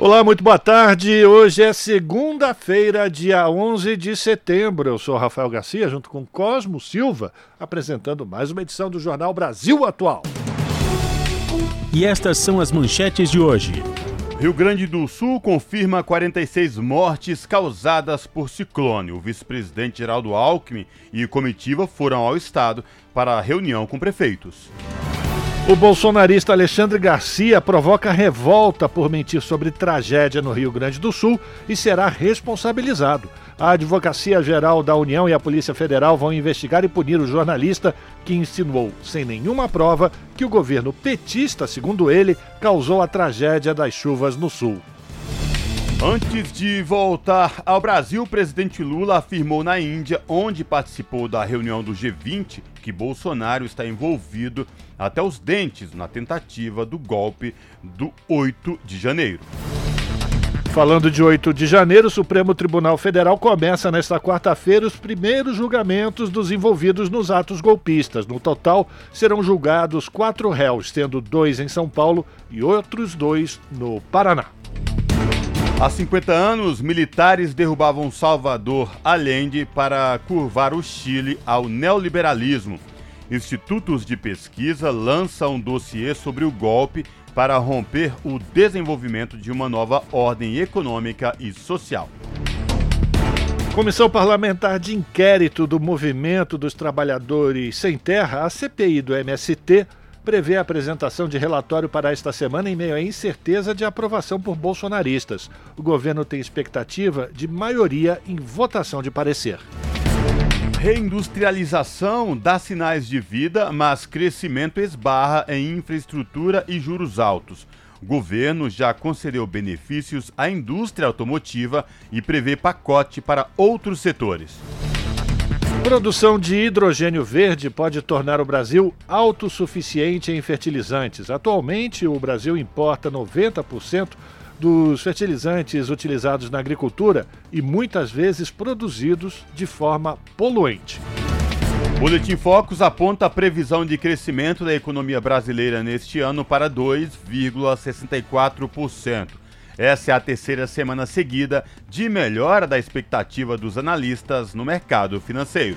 Olá, muito boa tarde. Hoje é segunda-feira, dia 11 de setembro. Eu sou Rafael Garcia, junto com Cosmo Silva, apresentando mais uma edição do Jornal Brasil Atual. E estas são as manchetes de hoje. Rio Grande do Sul confirma 46 mortes causadas por ciclone. O vice-presidente Geraldo Alckmin e comitiva foram ao estado para a reunião com prefeitos. O bolsonarista Alexandre Garcia provoca revolta por mentir sobre tragédia no Rio Grande do Sul e será responsabilizado. A Advocacia Geral da União e a Polícia Federal vão investigar e punir o jornalista que insinuou, sem nenhuma prova, que o governo petista, segundo ele, causou a tragédia das chuvas no Sul. Antes de voltar ao Brasil, o presidente Lula afirmou na Índia, onde participou da reunião do G20, que Bolsonaro está envolvido até os dentes na tentativa do golpe do 8 de janeiro. Falando de 8 de janeiro, o Supremo Tribunal Federal começa nesta quarta-feira os primeiros julgamentos dos envolvidos nos atos golpistas. No total, serão julgados quatro réus, sendo dois em São Paulo e outros dois no Paraná. Há 50 anos, militares derrubavam Salvador Allende para curvar o Chile ao neoliberalismo. Institutos de pesquisa lançam um dossiê sobre o golpe para romper o desenvolvimento de uma nova ordem econômica e social. Comissão Parlamentar de Inquérito do Movimento dos Trabalhadores Sem Terra, a CPI do MST, prevê a apresentação de relatório para esta semana em meio à incerteza de aprovação por bolsonaristas. O governo tem expectativa de maioria em votação de parecer. Reindustrialização dá sinais de vida, mas crescimento esbarra em infraestrutura e juros altos. O governo já concedeu benefícios à indústria automotiva e prevê pacote para outros setores. Produção de hidrogênio verde pode tornar o Brasil autossuficiente em fertilizantes. Atualmente, o Brasil importa 90% dos fertilizantes utilizados na agricultura e muitas vezes produzidos de forma poluente. Boletim Focus aponta a previsão de crescimento da economia brasileira neste ano para 2,64%. Essa é a terceira semana seguida de melhora da expectativa dos analistas no mercado financeiro.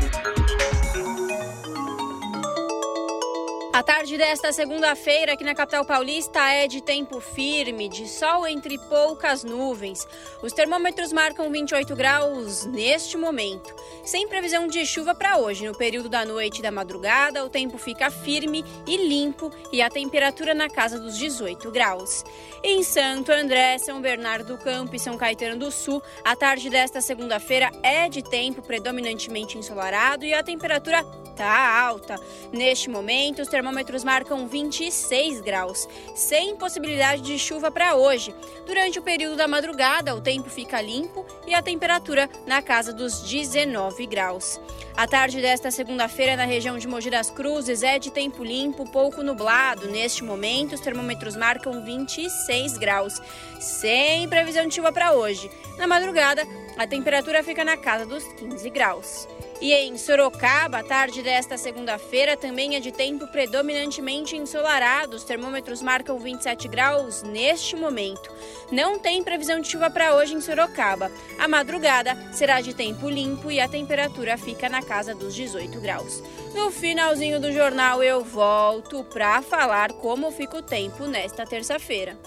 A tarde desta segunda-feira aqui na capital paulista é de tempo firme, de sol entre poucas nuvens. Os termômetros marcam 28 graus neste momento. Sem previsão de chuva para hoje, no período da noite e da madrugada, o tempo fica firme e limpo e a temperatura na casa dos 18 graus. Em Santo André, São Bernardo do Campo e São Caetano do Sul, a tarde desta segunda-feira é de tempo predominantemente ensolarado e a temperatura tá alta. Neste momento, os termômetros marcam 26 graus, sem possibilidade de chuva para hoje. Durante o período da madrugada, o tempo fica limpo e a temperatura na casa dos 19 graus. A tarde desta segunda-feira na região de Mogi das Cruzes é de tempo limpo, pouco nublado. Neste momento, os termômetros marcam 26 graus, sem previsão de chuva para hoje. Na madrugada, a temperatura fica na casa dos 15 graus. E em Sorocaba, a tarde desta segunda-feira também é de tempo predominantemente ensolarado. Os termômetros marcam 27 graus neste momento. Não tem previsão de chuva para hoje em Sorocaba. A madrugada será de tempo limpo e a temperatura fica na casa dos 18 graus. No finalzinho do jornal eu volto para falar como fica o tempo nesta terça-feira.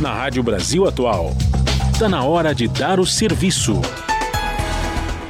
Na Rádio Brasil Atual, está na hora de dar o serviço.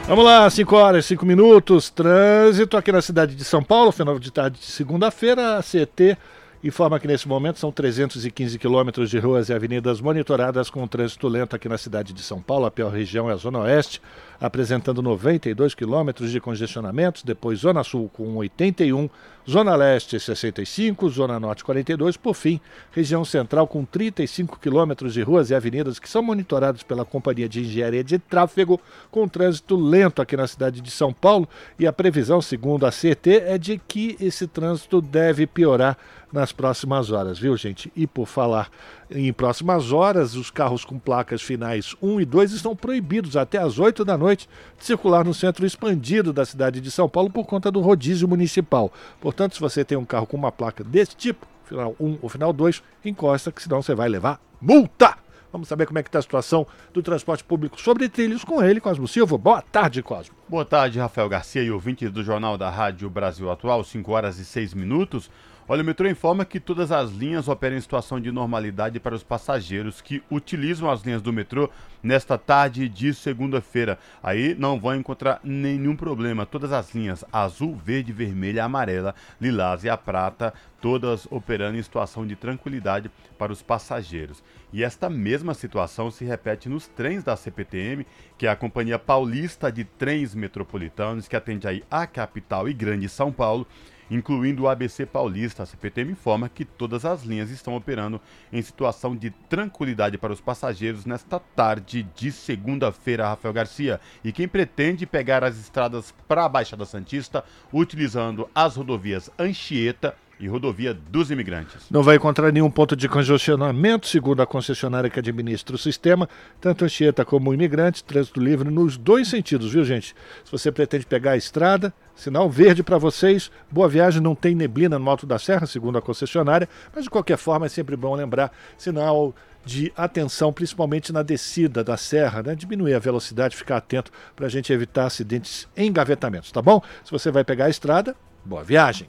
Vamos lá, 5 horas, 5 minutos. Trânsito aqui na cidade de São Paulo, final de tarde de segunda-feira. A CT informa que nesse momento são 315 quilômetros de ruas e avenidas monitoradas com trânsito lento aqui na cidade de São Paulo. A pior região é a Zona Oeste, apresentando 92 quilômetros de congestionamentos, depois Zona Sul com 81, Zona Leste 65, Zona Norte 42, por fim, região central com 35 quilômetros de ruas e avenidas que são monitorados pela Companhia de Engenharia de Tráfego, com trânsito lento aqui na cidade de São Paulo. E a previsão, segundo a CT, é de que esse trânsito deve piorar nas próximas horas, viu, gente? E por falar em próximas horas, os carros com placas finais 1 e 2 estão proibidos até às 8 da noite de circular no centro expandido da cidade de São Paulo por conta do rodízio municipal. Portanto, se você tem um carro com uma placa desse tipo, final 1 ou final 2, encosta, que senão você vai levar multa! Vamos saber como é que está a situação do transporte público sobre trilhos com ele, Cosmo Silva. Boa tarde, Cosmo. Boa tarde, Rafael Garcia e ouvintes do Jornal da Rádio Brasil Atual, 5 horas e 6 minutos. Olha, o metrô informa que todas as linhas operam em situação de normalidade para os passageiros que utilizam as linhas do metrô nesta tarde de segunda-feira. Aí não vão encontrar nenhum problema. Todas as linhas azul, verde, vermelha, amarela, lilás e a prata, todas operando em situação de tranquilidade para os passageiros. E esta mesma situação se repete nos trens da CPTM, que é a Companhia Paulista de Trens Metropolitanos, que atende aí a capital e grande São Paulo incluindo o ABC Paulista. A CPTM informa que todas as linhas estão operando em situação de tranquilidade para os passageiros nesta tarde de segunda-feira, Rafael Garcia. E quem pretende pegar as estradas para a Baixada Santista, utilizando as rodovias Anchieta e rodovia dos imigrantes. Não vai encontrar nenhum ponto de congestionamento, segundo a concessionária que administra o sistema, tanto Anchieta como imigrantes, trânsito livre nos dois sentidos, viu gente? Se você pretende pegar a estrada, sinal verde para vocês, boa viagem, não tem neblina no Alto da Serra, segundo a concessionária, mas de qualquer forma é sempre bom lembrar, sinal de atenção, principalmente na descida da serra, né? diminuir a velocidade, ficar atento para a gente evitar acidentes em engavetamentos, tá bom? Se você vai pegar a estrada, boa viagem!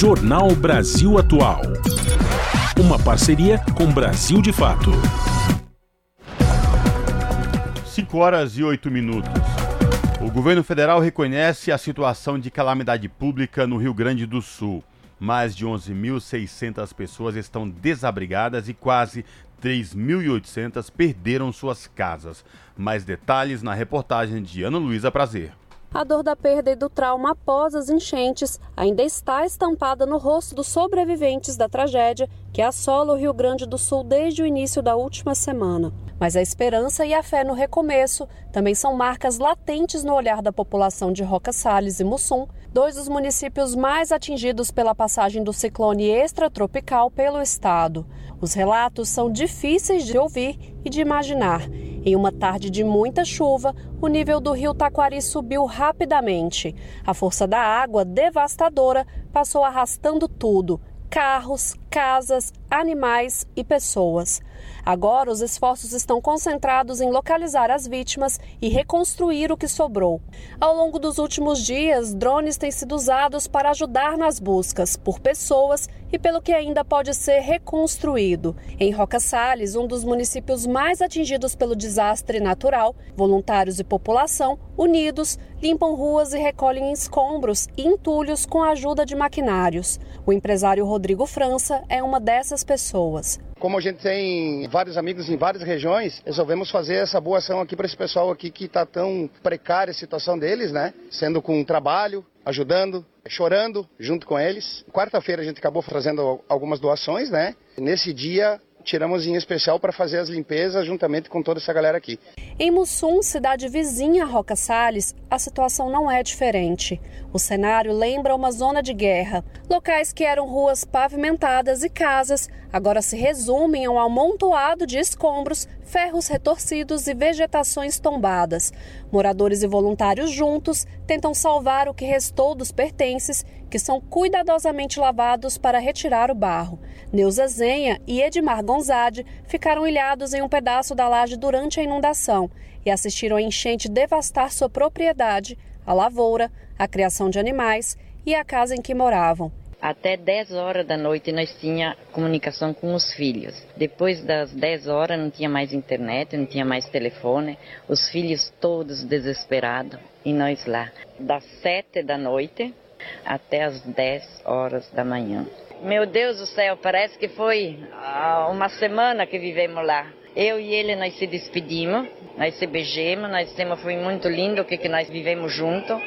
Jornal Brasil Atual. Uma parceria com Brasil de Fato. 5 horas e 8 minutos. O governo federal reconhece a situação de calamidade pública no Rio Grande do Sul. Mais de 11.600 pessoas estão desabrigadas e quase 3.800 perderam suas casas. Mais detalhes na reportagem de Ana Luísa Prazer. A dor da perda e do trauma após as enchentes ainda está estampada no rosto dos sobreviventes da tragédia que assola o Rio Grande do Sul desde o início da última semana. Mas a esperança e a fé no recomeço também são marcas latentes no olhar da população de Roca Salles e Mussum, dois dos municípios mais atingidos pela passagem do ciclone extratropical pelo estado. Os relatos são difíceis de ouvir e de imaginar. Em uma tarde de muita chuva, o nível do rio Taquari subiu rapidamente. A força da água devastadora passou arrastando tudo: carros, casas, animais e pessoas. Agora, os esforços estão concentrados em localizar as vítimas e reconstruir o que sobrou. Ao longo dos últimos dias, drones têm sido usados para ajudar nas buscas por pessoas e pelo que ainda pode ser reconstruído. Em Roca Salles, um dos municípios mais atingidos pelo desastre natural, voluntários e população, unidos, limpam ruas e recolhem escombros e entulhos com a ajuda de maquinários. O empresário Rodrigo França é uma dessas pessoas. Como a gente tem vários amigos em várias regiões, resolvemos fazer essa boa ação aqui para esse pessoal aqui que está tão precária a situação deles, né? Sendo com trabalho, ajudando, chorando junto com eles. Quarta-feira a gente acabou trazendo algumas doações, né? Nesse dia tiramos em especial para fazer as limpezas juntamente com toda essa galera aqui. Em Mussum, cidade vizinha a Roca Salles, a situação não é diferente. O cenário lembra uma zona de guerra. Locais que eram ruas pavimentadas e casas agora se resumem a um amontoado de escombros, ferros retorcidos e vegetações tombadas. Moradores e voluntários juntos tentam salvar o que restou dos pertences, que são cuidadosamente lavados para retirar o barro. Neuza Zenha e Edmar Gonzade ficaram ilhados em um pedaço da laje durante a inundação e assistiram a enchente devastar sua propriedade, a lavoura, a criação de animais e a casa em que moravam. Até 10 horas da noite nós tinha comunicação com os filhos. Depois das 10 horas não tinha mais internet, não tinha mais telefone. Os filhos todos desesperados e nós lá. Das 7 da noite até as 10 horas da manhã. Meu Deus do céu, parece que foi ah, uma semana que vivemos lá. Eu e ele nós se despedimos, nós se beijamos, nós temos, foi muito lindo que, que nós vivemos junto.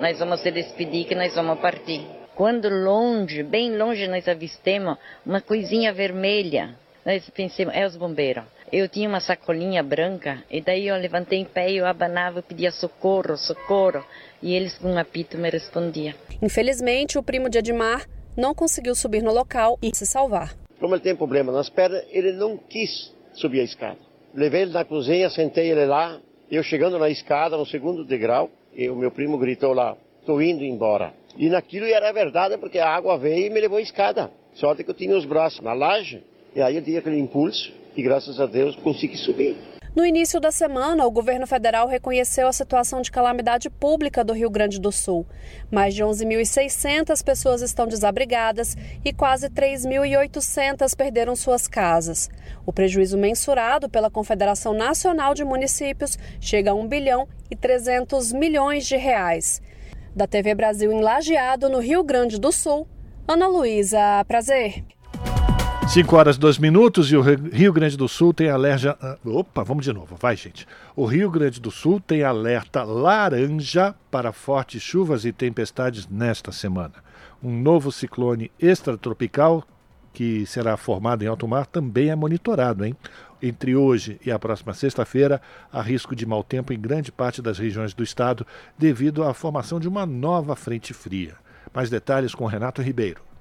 Nós vamos se despedir que nós vamos partir. Quando longe, bem longe, nós avistemos uma coisinha vermelha. Nós pensamos, é os bombeiros. Eu tinha uma sacolinha branca e daí eu levantei em pé eu abanava e pedia socorro, socorro. E eles com um apito me respondiam. Infelizmente, o primo de Edmar não conseguiu subir no local e se salvar. Como ele tem problema nas pernas, ele não quis subir a escada. Levei ele na cozinha, sentei ele lá, eu chegando na escada, no segundo degrau, e o meu primo gritou lá, estou indo embora. E naquilo era verdade, porque a água veio e me levou a escada. Sorte que eu tinha os braços na laje, e aí eu tinha aquele impulso, e graças a Deus consegui subir. No início da semana, o governo federal reconheceu a situação de calamidade pública do Rio Grande do Sul. Mais de 11.600 pessoas estão desabrigadas e quase 3.800 perderam suas casas. O prejuízo mensurado pela Confederação Nacional de Municípios chega a 1 bilhão e 300 milhões de reais. Da TV Brasil em Lajeado, no Rio Grande do Sul, Ana Luísa, prazer. 5 horas e 2 minutos e o Rio Grande do Sul tem alerta. Opa, vamos de novo, vai gente. O Rio Grande do Sul tem alerta laranja para fortes chuvas e tempestades nesta semana. Um novo ciclone extratropical que será formado em alto mar também é monitorado, hein? Entre hoje e a próxima sexta-feira, há risco de mau tempo em grande parte das regiões do estado devido à formação de uma nova frente fria. Mais detalhes com Renato Ribeiro.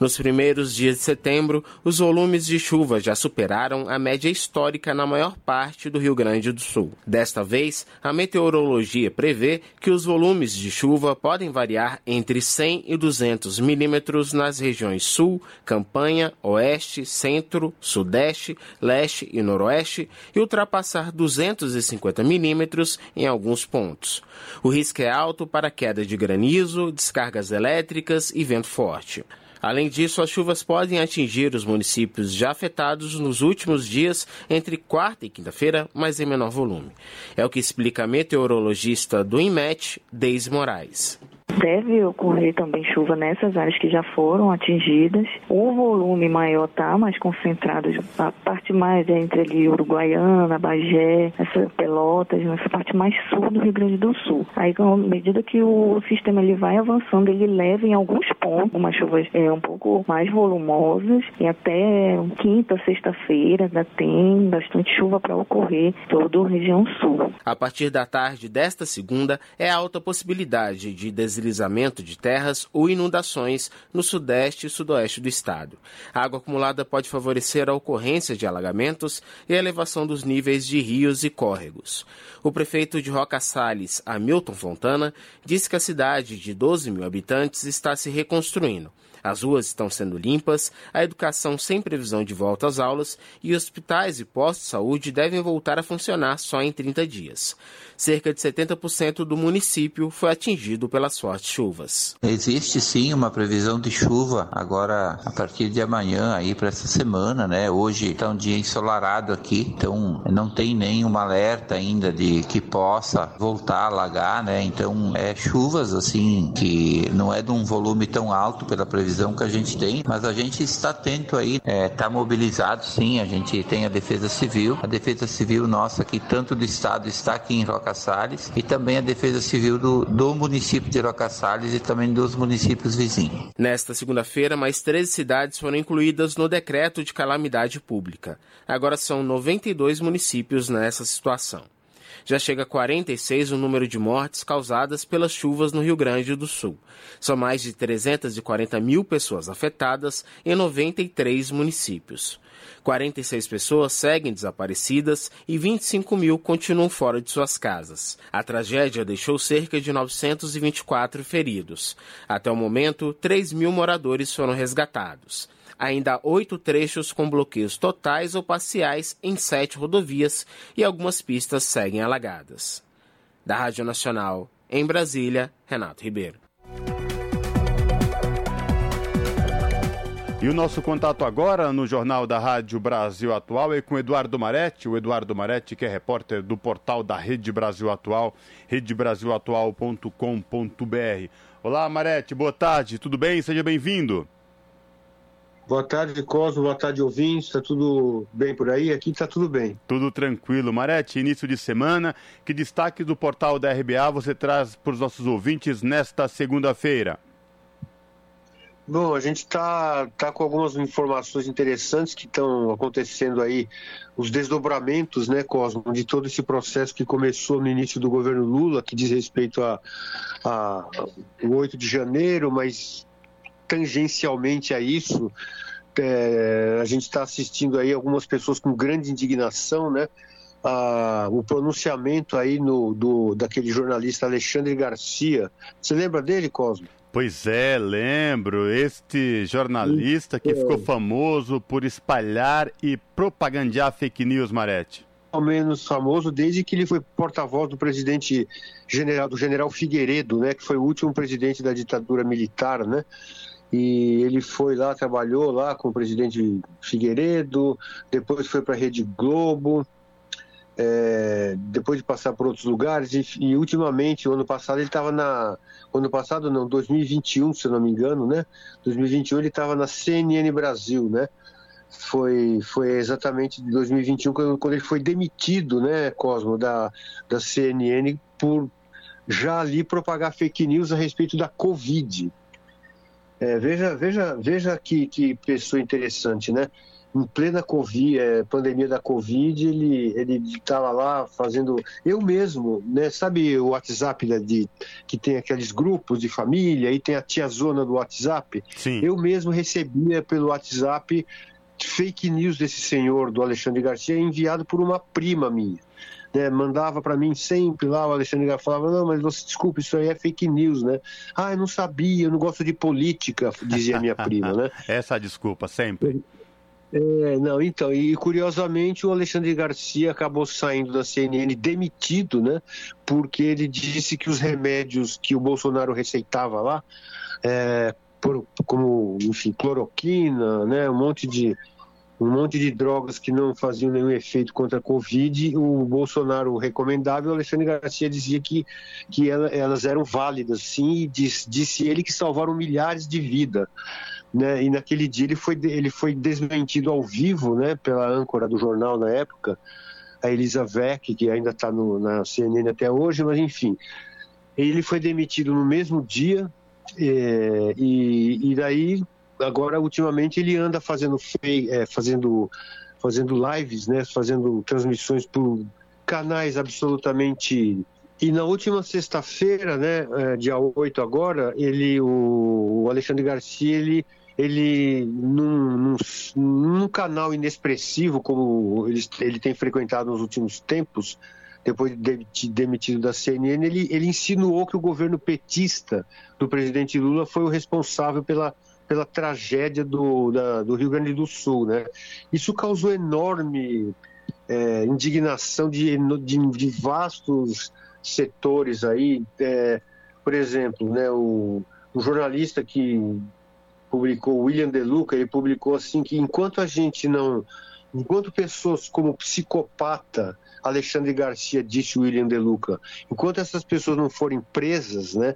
Nos primeiros dias de setembro, os volumes de chuva já superaram a média histórica na maior parte do Rio Grande do Sul. Desta vez, a meteorologia prevê que os volumes de chuva podem variar entre 100 e 200 milímetros nas regiões Sul, Campanha, Oeste, Centro, Sudeste, Leste e Noroeste e ultrapassar 250 milímetros em alguns pontos. O risco é alto para queda de granizo, descargas elétricas e vento forte. Além disso, as chuvas podem atingir os municípios já afetados nos últimos dias, entre quarta e quinta-feira, mas em menor volume. É o que explica a meteorologista do INMET, Deise Moraes. Deve ocorrer também chuva nessas áreas que já foram atingidas. O volume maior está mais concentrado, a parte mais é entre ali Uruguaiana, Bagé, essa Pelotas, nessa parte mais sul do Rio Grande do Sul. Aí, à medida que o sistema ele vai avançando, ele leva em alguns pontos umas chuvas é, um pouco mais volumosas e até quinta, sexta-feira ainda tem bastante chuva para ocorrer toda a região sul. A partir da tarde desta segunda, é alta possibilidade de deslizamento deslizamento de terras ou inundações no sudeste e sudoeste do estado. A água acumulada pode favorecer a ocorrência de alagamentos e a elevação dos níveis de rios e córregos. O prefeito de Roca Salles, Hamilton Fontana, disse que a cidade de 12 mil habitantes está se reconstruindo. As ruas estão sendo limpas, a educação sem previsão de volta às aulas e hospitais e postos de saúde devem voltar a funcionar só em 30 dias. Cerca de 70% do município foi atingido pelas fortes chuvas. Existe sim uma previsão de chuva agora a partir de amanhã aí para essa semana, né? Hoje está um dia ensolarado aqui, então não tem nenhum alerta ainda de que possa voltar a alagar, né? Então é chuvas assim que não é de um volume tão alto pela previsão que a gente tem, mas a gente está atento aí, está é, tá mobilizado sim, a gente tem a Defesa Civil, a Defesa Civil nossa aqui, tanto do Estado, está aqui em Roca Salles e também a Defesa Civil do, do município de Roca Salles e também dos municípios vizinhos. Nesta segunda-feira, mais 13 cidades foram incluídas no decreto de calamidade pública. Agora são 92 municípios nessa situação. Já chega a 46 o número de mortes causadas pelas chuvas no Rio Grande do Sul. São mais de 340 mil pessoas afetadas em 93 municípios. 46 pessoas seguem desaparecidas e 25 mil continuam fora de suas casas. A tragédia deixou cerca de 924 feridos. Até o momento, 3 mil moradores foram resgatados. Ainda há oito trechos com bloqueios totais ou parciais em sete rodovias e algumas pistas seguem alagadas. Da Rádio Nacional, em Brasília, Renato Ribeiro. E o nosso contato agora no Jornal da Rádio Brasil Atual é com Eduardo Maretti, o Eduardo Maretti, que é repórter do portal da Rede Brasil Atual, redebrasilatual.com.br. Olá, Maretti, boa tarde, tudo bem? Seja bem-vindo. Boa tarde, Cosmo, boa tarde, ouvintes, está tudo bem por aí? Aqui está tudo bem. Tudo tranquilo. Maretti, início de semana, que destaque do portal da RBA você traz para os nossos ouvintes nesta segunda-feira? Bom, a gente está tá com algumas informações interessantes que estão acontecendo aí, os desdobramentos, né, Cosmo, de todo esse processo que começou no início do governo Lula, que diz respeito a, a, o 8 de janeiro, mas tangencialmente a isso, é, a gente está assistindo aí algumas pessoas com grande indignação, né? a, o pronunciamento aí no, do, daquele jornalista Alexandre Garcia. Você lembra dele, Cosmo? Pois é, lembro. Este jornalista que ficou famoso por espalhar e propagandear fake news, Marete. Ao menos famoso desde que ele foi porta-voz do presidente general, do general Figueiredo, né, que foi o último presidente da ditadura militar, né? E ele foi lá, trabalhou lá com o presidente Figueiredo, depois foi para a Rede Globo, é, depois de passar por outros lugares, e, e ultimamente, o ano passado, ele estava na. Ano passado, não, 2021, se eu não me engano, né? 2021 ele estava na CNN Brasil, né? Foi, foi exatamente de 2021 quando, quando ele foi demitido, né, Cosmo, da, da CNN, por já ali propagar fake news a respeito da Covid. É, veja, veja, veja que, que pessoa interessante, né? Em plena COVID, é, pandemia da Covid, ele ele estava lá fazendo. Eu mesmo, né? Sabe o WhatsApp né, de, que tem aqueles grupos de família e tem a tia zona do WhatsApp? Sim. Eu mesmo recebia pelo WhatsApp fake news desse senhor, do Alexandre Garcia, enviado por uma prima minha. Né, mandava para mim sempre lá, o Alexandre Garcia falava, não, mas você, desculpa, isso aí é fake news, né? Ah, eu não sabia, eu não gosto de política, dizia minha prima, né? Essa desculpa, sempre. É, não, então, e curiosamente o Alexandre Garcia acabou saindo da CNN demitido, né? Porque ele disse que os remédios que o Bolsonaro receitava lá, é, por, como, enfim, cloroquina, né? Um monte de um monte de drogas que não faziam nenhum efeito contra a Covid, o Bolsonaro recomendava e o Alexandre Garcia dizia que, que elas eram válidas, sim, e disse, disse ele que salvaram milhares de vidas né? E naquele dia ele foi, ele foi desmentido ao vivo, né? Pela âncora do jornal na época, a Elisa Vec, que ainda está na CNN até hoje, mas enfim, ele foi demitido no mesmo dia é, e, e daí agora ultimamente ele anda fazendo é, fazendo fazendo lives, né? Fazendo transmissões por canais absolutamente e na última sexta-feira, né, é, dia 8 agora, ele, o Alexandre Garcia, ele ele num, num, num, canal inexpressivo como ele, ele tem frequentado nos últimos tempos, depois de demitido da CNN, ele, ele insinuou que o governo petista do presidente Lula foi o responsável pela pela tragédia do, da, do Rio Grande do Sul. Né? Isso causou enorme é, indignação de, de, de, vastos setores aí. É, por exemplo, né, o, o jornalista que publicou, William De Luca, ele publicou assim que enquanto a gente não, enquanto pessoas como psicopata Alexandre Garcia disse William De Luca, enquanto essas pessoas não forem presas, né,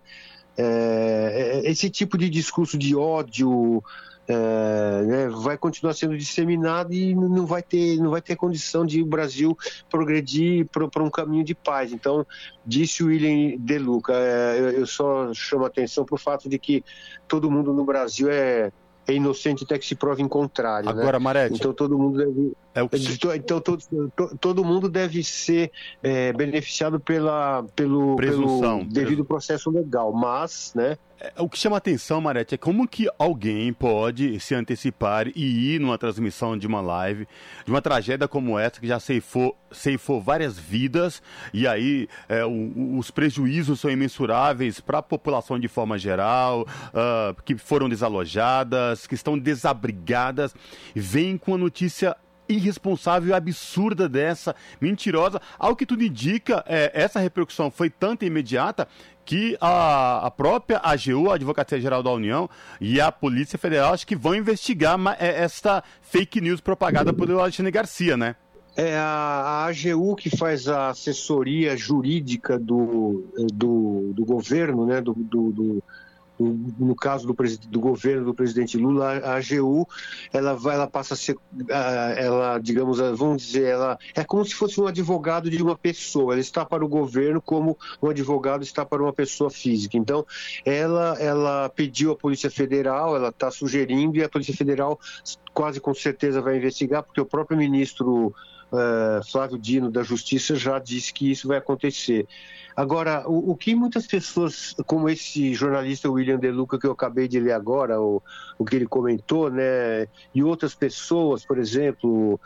é, é esse tipo de discurso de ódio é, né, vai continuar sendo disseminado e não vai ter não vai ter condição de o Brasil progredir para um caminho de paz. Então, disse o William De Luca, é, eu só chamo atenção para o fato de que todo mundo no Brasil é é inocente até que se prove em contrário. Né? Agora, né? Marete. Então todo mundo deve. É o que... Então todo, todo mundo deve ser é, beneficiado pela, pelo, pelo devido processo legal, mas, né? É, o que chama atenção, Marete, é como que alguém pode se antecipar e ir numa transmissão de uma live, de uma tragédia como essa, que já ceifou, ceifou várias vidas, e aí é, o, os prejuízos são imensuráveis para a população de forma geral, uh, que foram desalojadas, que estão desabrigadas, vem com a notícia irresponsável, absurda dessa, mentirosa. Ao que tudo indica, é, essa repercussão foi tanto imediata que a, a própria AGU, a Advocacia Geral da União, e a Polícia Federal, acho que vão investigar é, esta fake news propagada pelo Alexandre Garcia, né? É a, a AGU que faz a assessoria jurídica do, do, do governo, né, do, do, do no caso do, do, governo do presidente Lula, a AGU, ela vai, ela passa a ser, ela, digamos, vamos dizer, ela é como se fosse um advogado de uma pessoa. Ela está para o governo como um advogado está para uma pessoa física. Então, ela, ela pediu à Polícia Federal, ela está sugerindo e a Polícia Federal quase com certeza vai investigar, porque o próprio ministro uh, Flávio Dino da Justiça já disse que isso vai acontecer. Agora, o, o, que muitas pessoas, como esse jornalista William De Luca que eu acabei de ler agora, o, o que ele comentou, né, e outras pessoas, por exemplo,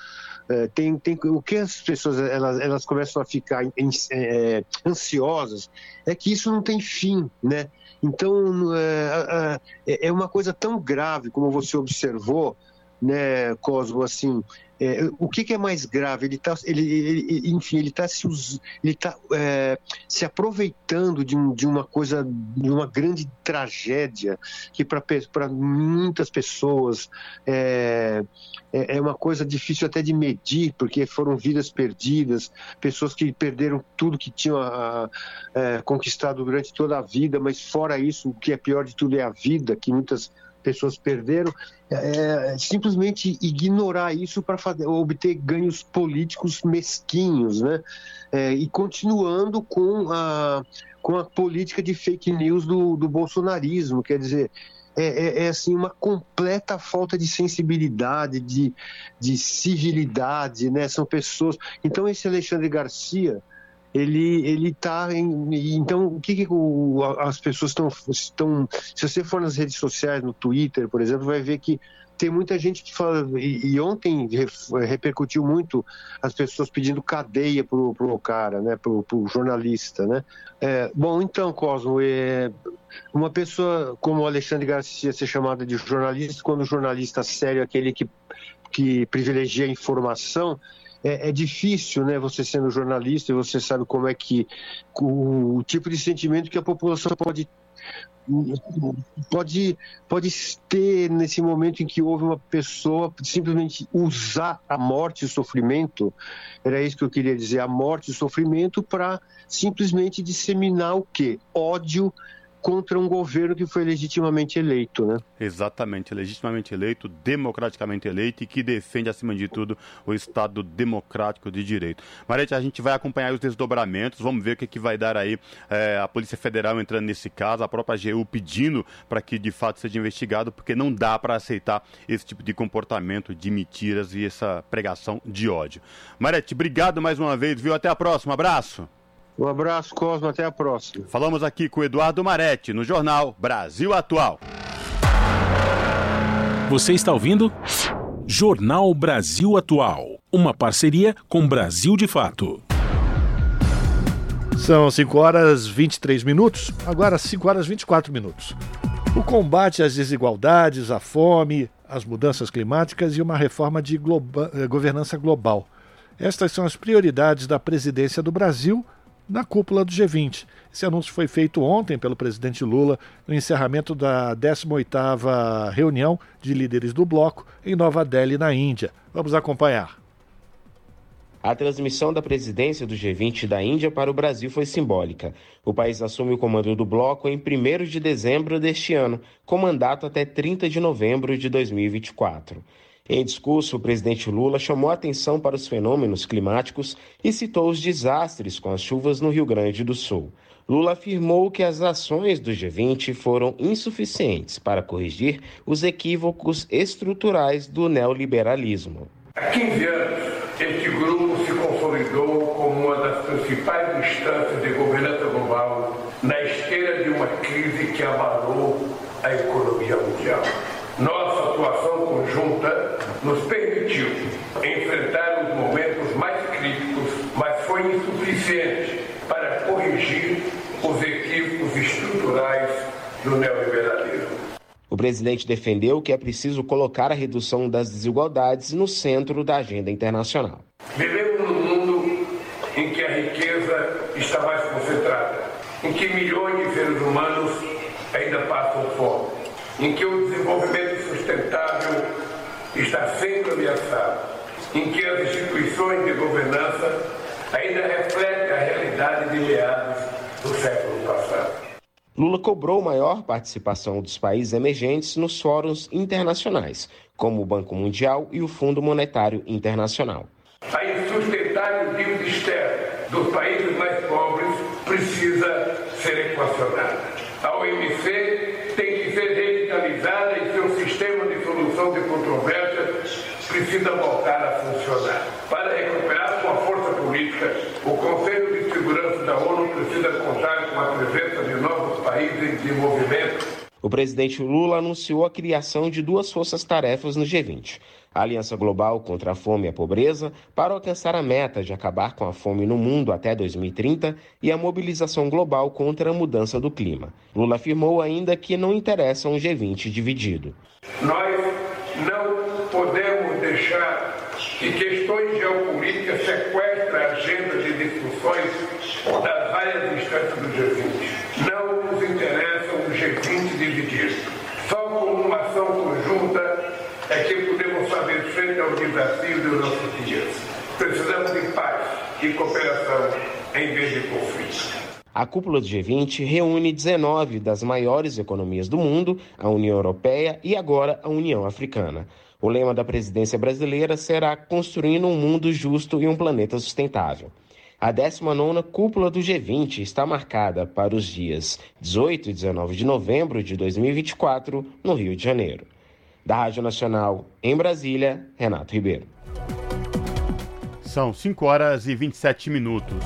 é, tem, tem, o que as pessoas elas, elas começam a ficar em, é, ansiosas é que isso não tem fim, né? Então é, é uma coisa tão grave como você observou, né, Cosmo, assim, é, o que, que, é mais grave? Ele está, ele, ele, enfim, ele está se, ele tá, é, se aproveitando de, um, de, uma coisa, de uma grande tragédia que para muitas pessoas é, é, é, uma coisa difícil até de medir, porque foram vidas perdidas, pessoas que perderam tudo que tinham a, a, conquistado durante toda a vida, mas fora isso, o que é pior de tudo é a vida, que muitas pessoas perderam, é, é, simplesmente ignorar isso para obter ganhos políticos mesquinhos, né? É, e continuando com a, com a política de fake news do, do bolsonarismo, quer dizer, é, é, é, assim uma completa falta de sensibilidade, de, de civilidade, né? São pessoas. Então esse Alexandre Garcia, ele ele está em, então o que, que o, as pessoas estão estão se você for nas redes sociais no Twitter por exemplo vai ver que tem muita gente que fala e, e ontem repercutiu muito as pessoas pedindo cadeia pro, pro cara né pro, pro jornalista né. É, bom então Cosmo é, uma pessoa como o Alexandre Garcia ser chamada de jornalista quando o jornalista sério é aquele que que privilegia a informação é, é, difícil, né? Você sendo jornalista, você sabe como é que o, o tipo de sentimento que a população pode pode pode ter nesse momento em que houve uma pessoa simplesmente usar a morte e o sofrimento era isso que eu queria dizer a morte e o sofrimento para simplesmente disseminar o que ódio contra um governo que foi legitimamente eleito, né? Exatamente, legitimamente eleito, democraticamente eleito e que defende, acima de tudo, o Estado democrático de direito. Marete, a gente vai acompanhar os desdobramentos, vamos ver o que, que vai dar aí é, a Polícia Federal entrando nesse caso, a própria AGU pedindo para que de fato seja investigado, porque não dá para aceitar esse tipo de comportamento de mentiras e essa pregação de ódio. Marete, obrigado mais uma vez, viu? Até a próxima, abraço! Um abraço, Cosmo, até a próxima. Falamos aqui com o Eduardo Maretti, no jornal Brasil Atual. Você está ouvindo? Jornal Brasil Atual. Uma parceria com Brasil de Fato. São 5 horas 23 minutos, agora 5 horas 24 minutos. O combate às desigualdades, à fome, às mudanças climáticas e uma reforma de globa eh, governança global. Estas são as prioridades da presidência do Brasil na cúpula do G20. Esse anúncio foi feito ontem pelo presidente Lula no encerramento da 18ª reunião de líderes do bloco em Nova Delhi, na Índia. Vamos acompanhar. A transmissão da presidência do G20 da Índia para o Brasil foi simbólica. O país assume o comando do bloco em 1 de dezembro deste ano, com mandato até 30 de novembro de 2024. Em discurso, o presidente Lula chamou a atenção para os fenômenos climáticos e citou os desastres com as chuvas no Rio Grande do Sul. Lula afirmou que as ações do G20 foram insuficientes para corrigir os equívocos estruturais do neoliberalismo. Há 15 anos, este grupo se consolidou como uma das principais instâncias de governança global na esteira de uma crise que abalou a economia mundial. Nossa atuação conjunta nos permitiu enfrentar os momentos mais críticos, mas foi insuficiente para corrigir os equívocos estruturais do neoliberalismo. O presidente defendeu que é preciso colocar a redução das desigualdades no centro da agenda internacional. Vivemos num mundo em que a riqueza está mais concentrada, em que milhões de seres humanos ainda passam fome, em que o está sempre ameaçado, em que as instituições de governança ainda refletem a realidade de meados do século passado. Lula cobrou maior participação dos países emergentes nos fóruns internacionais, como o Banco Mundial e o Fundo Monetário Internacional. A insustentável dívida externa dos países mais pobres precisa ser equacionada. A OMC tem que ser revitalizada e seu sistema de solução de controvérsias precisa voltar a funcionar. Para recuperar sua força política, o Conselho de Segurança da ONU precisa contar com a presença de novos países em desenvolvimento. O presidente Lula anunciou a criação de duas forças-tarefas no G20. A Aliança Global contra a Fome e a Pobreza para alcançar a meta de acabar com a fome no mundo até 2030 e a mobilização global contra a mudança do clima. Lula afirmou ainda que não interessa um G20 dividido. Nós não podemos deixar que questões geopolíticas sequestrem a agenda de discussões das várias instâncias do G20. Não nos interessa um G20 dividido. Só com uma ação conjunta é que podemos fazer frente aos desafios dos nossos dias. Precisamos de paz e cooperação em vez de conflito. A cúpula do G20 reúne 19 das maiores economias do mundo, a União Europeia e agora a União Africana. O lema da presidência brasileira será Construindo um Mundo Justo e um Planeta Sustentável. A 19ª Cúpula do G20 está marcada para os dias 18 e 19 de novembro de 2024, no Rio de Janeiro. Da Rádio Nacional, em Brasília, Renato Ribeiro. São 5 horas e 27 minutos.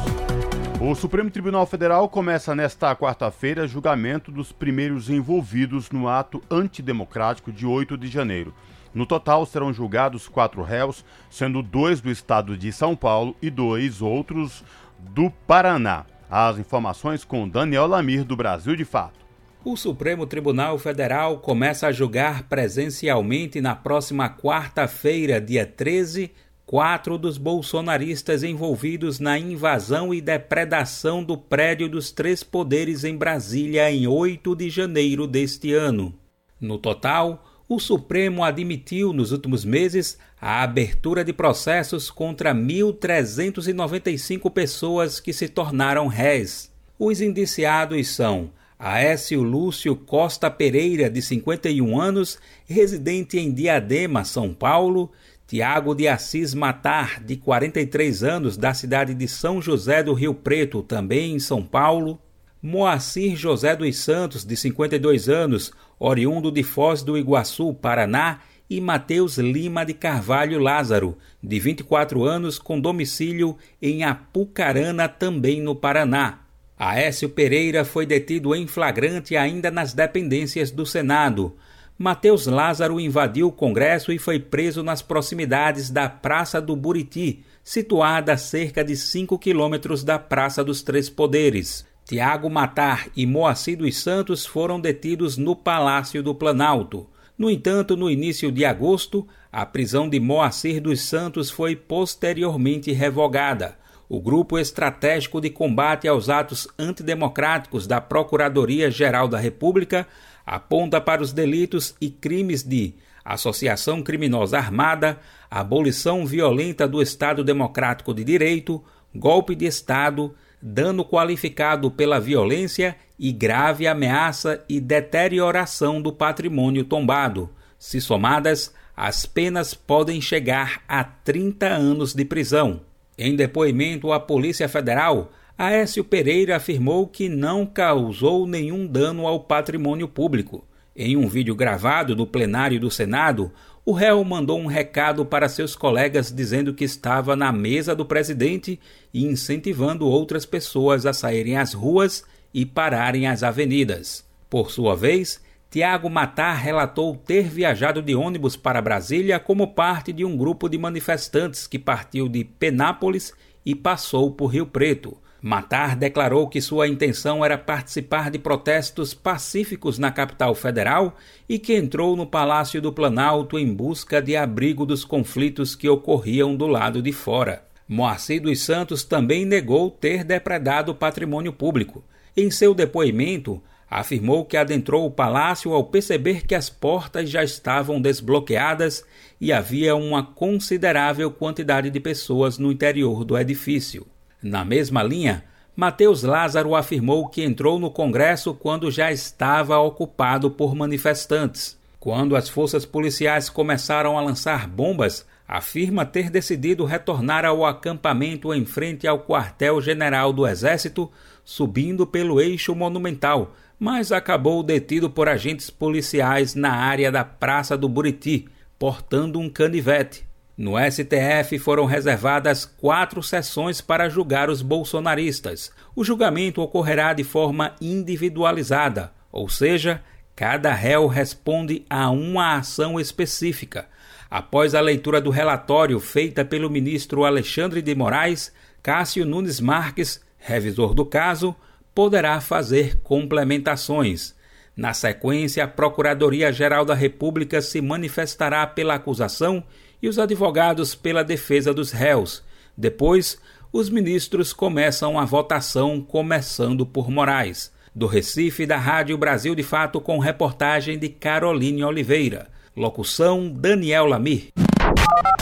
O Supremo Tribunal Federal começa nesta quarta-feira julgamento dos primeiros envolvidos no ato antidemocrático de 8 de janeiro. No total, serão julgados quatro réus, sendo dois do estado de São Paulo e dois outros do Paraná. As informações com Daniel Lamir, do Brasil de Fato. O Supremo Tribunal Federal começa a julgar presencialmente na próxima quarta-feira, dia 13, quatro dos bolsonaristas envolvidos na invasão e depredação do prédio dos três poderes em Brasília em 8 de janeiro deste ano. No total, o Supremo admitiu nos últimos meses a abertura de processos contra 1.395 pessoas que se tornaram réis. Os indiciados são Aécio Lúcio Costa Pereira, de 51 anos, residente em Diadema, São Paulo, Tiago de Assis Matar, de 43 anos, da cidade de São José do Rio Preto, também em São Paulo, Moacir José dos Santos, de 52 anos, oriundo de Foz do Iguaçu, Paraná, e Mateus Lima de Carvalho Lázaro, de 24 anos, com domicílio em Apucarana, também no Paraná. Aécio Pereira foi detido em flagrante ainda nas dependências do Senado. Mateus Lázaro invadiu o Congresso e foi preso nas proximidades da Praça do Buriti, situada a cerca de 5 quilômetros da Praça dos Três Poderes. Tiago Matar e Moacir dos Santos foram detidos no Palácio do Planalto. No entanto, no início de agosto, a prisão de Moacir dos Santos foi posteriormente revogada. O Grupo Estratégico de Combate aos Atos Antidemocráticos da Procuradoria-Geral da República aponta para os delitos e crimes de associação criminosa armada, abolição violenta do Estado Democrático de Direito, golpe de Estado, dano qualificado pela violência e grave ameaça e deterioração do patrimônio tombado. Se somadas, as penas podem chegar a 30 anos de prisão. Em depoimento à Polícia Federal, Aécio Pereira afirmou que não causou nenhum dano ao patrimônio público. Em um vídeo gravado no plenário do Senado, o réu mandou um recado para seus colegas dizendo que estava na mesa do presidente e incentivando outras pessoas a saírem às ruas e pararem as avenidas. Por sua vez, Tiago Matar relatou ter viajado de ônibus para Brasília como parte de um grupo de manifestantes que partiu de Penápolis e passou por Rio Preto. Matar declarou que sua intenção era participar de protestos pacíficos na capital federal e que entrou no Palácio do Planalto em busca de abrigo dos conflitos que ocorriam do lado de fora. Moacir dos Santos também negou ter depredado patrimônio público. Em seu depoimento, afirmou que adentrou o palácio ao perceber que as portas já estavam desbloqueadas e havia uma considerável quantidade de pessoas no interior do edifício. Na mesma linha, Mateus Lázaro afirmou que entrou no Congresso quando já estava ocupado por manifestantes. Quando as forças policiais começaram a lançar bombas, afirma ter decidido retornar ao acampamento em frente ao quartel-general do Exército, subindo pelo eixo monumental, mas acabou detido por agentes policiais na área da Praça do Buriti, portando um canivete. No STF foram reservadas quatro sessões para julgar os bolsonaristas. O julgamento ocorrerá de forma individualizada, ou seja, cada réu responde a uma ação específica. Após a leitura do relatório feita pelo ministro Alexandre de Moraes, Cássio Nunes Marques, revisor do caso, poderá fazer complementações. Na sequência, a Procuradoria-Geral da República se manifestará pela acusação e os advogados pela defesa dos réus. Depois, os ministros começam a votação, começando por Moraes. Do Recife, da Rádio Brasil de Fato, com reportagem de Caroline Oliveira. Locução: Daniel Lamir.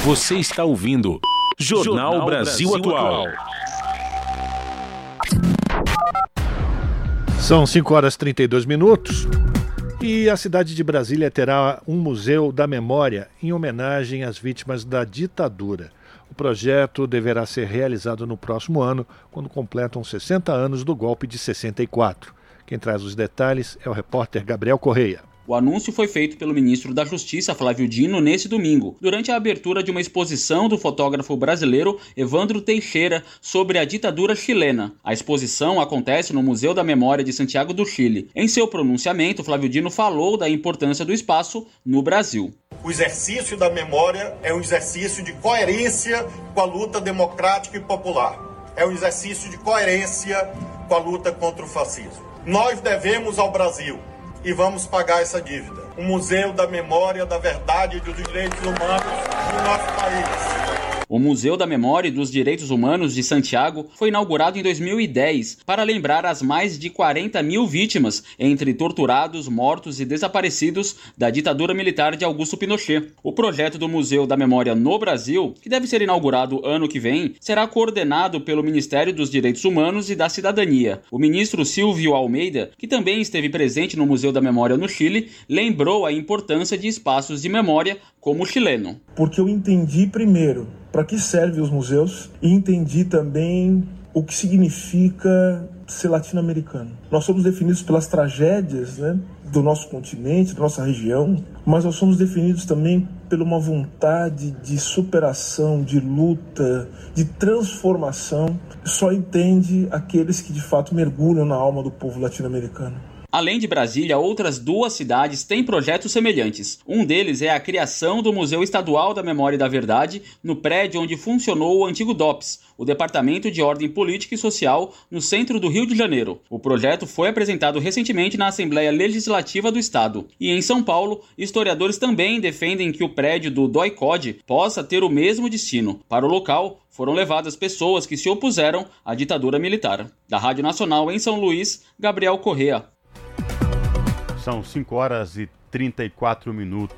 Você está ouvindo Jornal, Jornal Brasil, Brasil Atual. São 5 horas e 32 minutos. E a cidade de Brasília terá um museu da memória em homenagem às vítimas da ditadura. O projeto deverá ser realizado no próximo ano, quando completam 60 anos do golpe de 64. Quem traz os detalhes é o repórter Gabriel Correia. O anúncio foi feito pelo ministro da Justiça, Flávio Dino, nesse domingo, durante a abertura de uma exposição do fotógrafo brasileiro Evandro Teixeira sobre a ditadura chilena. A exposição acontece no Museu da Memória de Santiago do Chile. Em seu pronunciamento, Flávio Dino falou da importância do espaço no Brasil. O exercício da memória é um exercício de coerência com a luta democrática e popular. É um exercício de coerência com a luta contra o fascismo. Nós devemos ao Brasil e vamos pagar essa dívida. O Museu da Memória, da Verdade e dos Direitos Humanos do nosso país. O Museu da Memória e dos Direitos Humanos de Santiago foi inaugurado em 2010 para lembrar as mais de 40 mil vítimas, entre torturados, mortos e desaparecidos, da ditadura militar de Augusto Pinochet. O projeto do Museu da Memória no Brasil, que deve ser inaugurado ano que vem, será coordenado pelo Ministério dos Direitos Humanos e da Cidadania. O ministro Silvio Almeida, que também esteve presente no Museu da Memória no Chile, lembrou a importância de espaços de memória como o chileno. Porque eu entendi primeiro para que servem os museus e entendi também o que significa ser latino-americano. Nós somos definidos pelas tragédias né, do nosso continente, da nossa região, mas nós somos definidos também por uma vontade de superação, de luta, de transformação. Só entende aqueles que de fato mergulham na alma do povo latino-americano. Além de Brasília, outras duas cidades têm projetos semelhantes. Um deles é a criação do Museu Estadual da Memória e da Verdade, no prédio onde funcionou o antigo DOPS, o Departamento de Ordem Política e Social, no centro do Rio de Janeiro. O projeto foi apresentado recentemente na Assembleia Legislativa do Estado. E em São Paulo, historiadores também defendem que o prédio do DOI-CODE possa ter o mesmo destino. Para o local, foram levadas pessoas que se opuseram à ditadura militar. Da Rádio Nacional em São Luís, Gabriel Correa. São 5 horas e 34 minutos.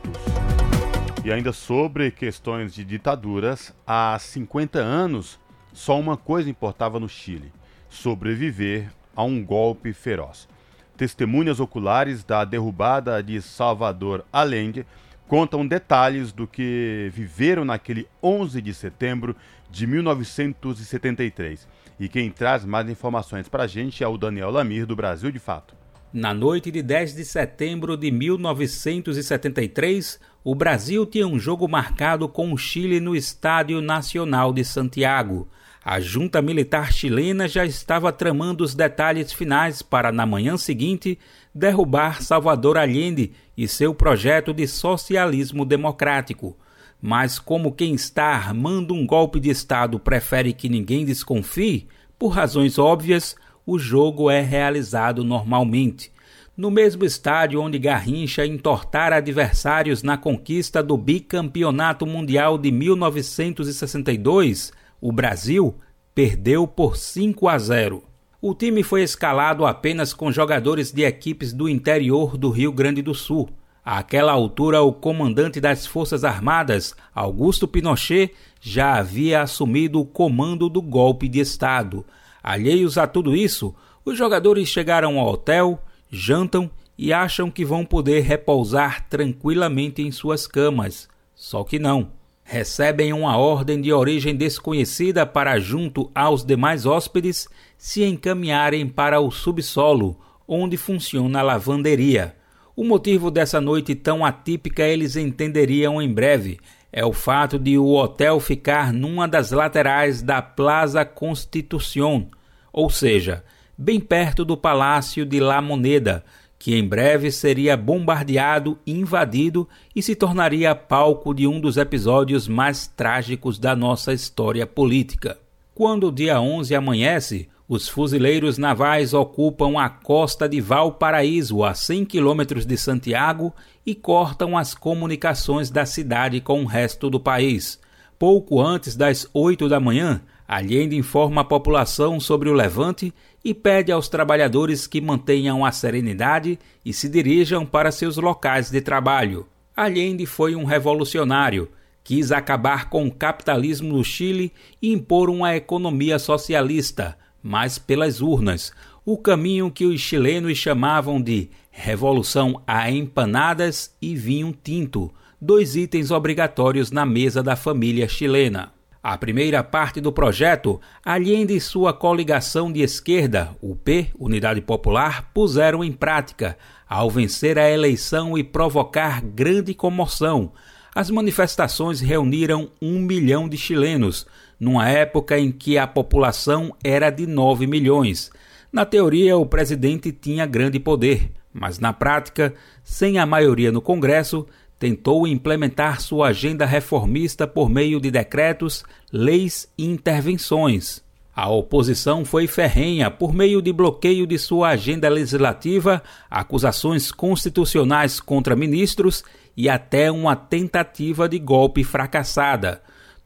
E ainda sobre questões de ditaduras, há 50 anos só uma coisa importava no Chile: sobreviver a um golpe feroz. Testemunhas oculares da derrubada de Salvador Allende contam detalhes do que viveram naquele 11 de setembro de 1973. E quem traz mais informações para a gente é o Daniel Lamir, do Brasil de Fato. Na noite de 10 de setembro de 1973, o Brasil tinha um jogo marcado com o Chile no Estádio Nacional de Santiago. A junta militar chilena já estava tramando os detalhes finais para, na manhã seguinte, derrubar Salvador Allende e seu projeto de socialismo democrático. Mas, como quem está armando um golpe de Estado prefere que ninguém desconfie, por razões óbvias, o jogo é realizado normalmente. No mesmo estádio onde Garrincha entortara adversários na conquista do bicampeonato mundial de 1962, o Brasil perdeu por 5 a 0. O time foi escalado apenas com jogadores de equipes do interior do Rio Grande do Sul. Àquela altura, o comandante das Forças Armadas, Augusto Pinochet, já havia assumido o comando do golpe de Estado. Alheios a tudo isso, os jogadores chegaram ao hotel, jantam e acham que vão poder repousar tranquilamente em suas camas. Só que não. Recebem uma ordem de origem desconhecida para, junto aos demais hóspedes, se encaminharem para o subsolo, onde funciona a lavanderia. O motivo dessa noite tão atípica eles entenderiam em breve. É o fato de o hotel ficar numa das laterais da Plaza Constitución, ou seja, bem perto do Palácio de La Moneda, que em breve seria bombardeado, invadido e se tornaria palco de um dos episódios mais trágicos da nossa história política. Quando o dia 11 amanhece, os fuzileiros navais ocupam a costa de Valparaíso, a 100 quilômetros de Santiago, e cortam as comunicações da cidade com o resto do país. Pouco antes das 8 da manhã, Allende informa a população sobre o levante e pede aos trabalhadores que mantenham a serenidade e se dirijam para seus locais de trabalho. Allende foi um revolucionário quis acabar com o capitalismo no Chile e impor uma economia socialista, mas pelas urnas, o caminho que os chilenos chamavam de revolução a empanadas e vinho tinto, dois itens obrigatórios na mesa da família chilena. A primeira parte do projeto, Allende e sua coligação de esquerda, UP, Unidade Popular, puseram em prática, ao vencer a eleição e provocar grande comoção. As manifestações reuniram um milhão de chilenos, numa época em que a população era de 9 milhões. Na teoria, o presidente tinha grande poder, mas na prática, sem a maioria no Congresso, tentou implementar sua agenda reformista por meio de decretos, leis e intervenções. A oposição foi ferrenha por meio de bloqueio de sua agenda legislativa, acusações constitucionais contra ministros e até uma tentativa de golpe fracassada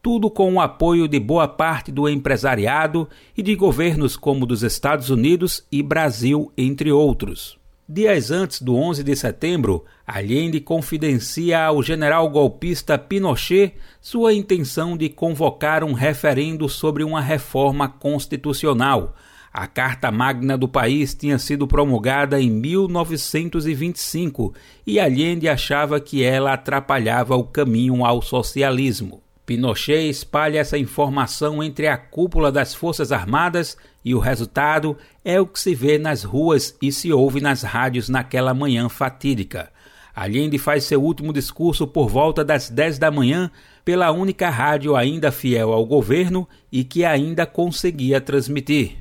tudo com o apoio de boa parte do empresariado e de governos como dos Estados Unidos e Brasil, entre outros. Dias antes do 11 de setembro, Allende confidencia ao general golpista Pinochet sua intenção de convocar um referendo sobre uma reforma constitucional. A Carta Magna do país tinha sido promulgada em 1925 e Allende achava que ela atrapalhava o caminho ao socialismo. Pinochet espalha essa informação entre a cúpula das Forças Armadas e o resultado é o que se vê nas ruas e se ouve nas rádios naquela manhã fatídica. Allende faz seu último discurso por volta das 10 da manhã pela única rádio ainda fiel ao governo e que ainda conseguia transmitir.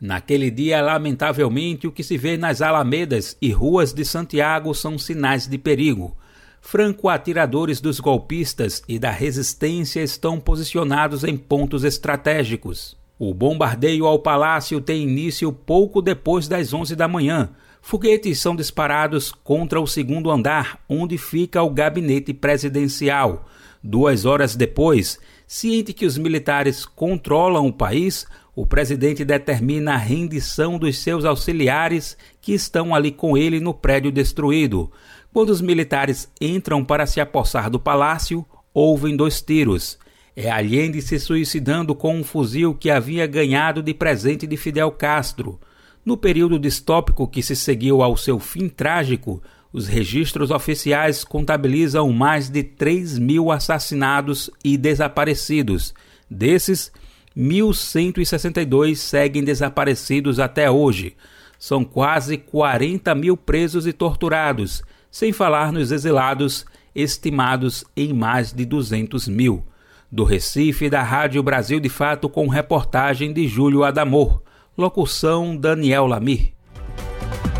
Naquele dia, lamentavelmente, o que se vê nas alamedas e ruas de Santiago são sinais de perigo. Franco-atiradores dos golpistas e da resistência estão posicionados em pontos estratégicos. O bombardeio ao palácio tem início pouco depois das 11 da manhã. Foguetes são disparados contra o segundo andar, onde fica o gabinete presidencial. Duas horas depois, ciente que os militares controlam o país, o presidente determina a rendição dos seus auxiliares que estão ali com ele no prédio destruído. Quando os militares entram para se apossar do palácio, ouvem dois tiros. É Allende se suicidando com um fuzil que havia ganhado de presente de Fidel Castro. No período distópico que se seguiu ao seu fim trágico, os registros oficiais contabilizam mais de 3 mil assassinados e desaparecidos. Desses, 1.162 seguem desaparecidos até hoje. São quase 40 mil presos e torturados, sem falar nos exilados, estimados em mais de 200 mil. Do Recife, da Rádio Brasil de Fato, com reportagem de Júlio Adamor. Locução Daniel Lamir.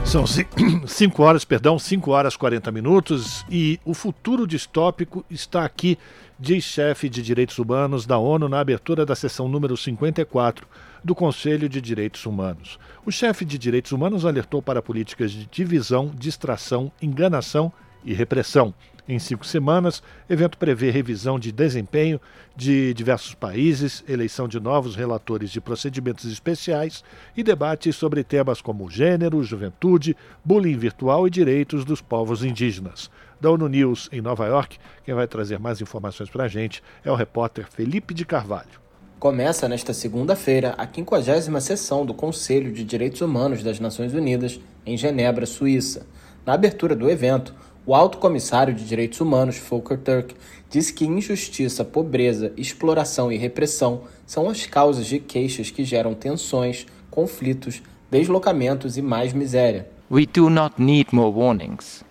São 5 horas, perdão, 5 horas 40 minutos e o futuro distópico está aqui, diz chefe de direitos humanos da ONU na abertura da sessão número 54 do Conselho de Direitos Humanos. O chefe de direitos humanos alertou para políticas de divisão, distração, enganação e repressão em cinco semanas. O evento prevê revisão de desempenho de diversos países, eleição de novos relatores de procedimentos especiais e debates sobre temas como gênero, juventude, bullying virtual e direitos dos povos indígenas. Da ONU News em Nova York, quem vai trazer mais informações para a gente é o repórter Felipe de Carvalho. Começa nesta segunda-feira a 50 sessão do Conselho de Direitos Humanos das Nações Unidas em Genebra, Suíça. Na abertura do evento, o alto comissário de direitos humanos, Volker Turk, disse que injustiça, pobreza, exploração e repressão são as causas de queixas que geram tensões, conflitos, deslocamentos e mais miséria. We do not need more warnings.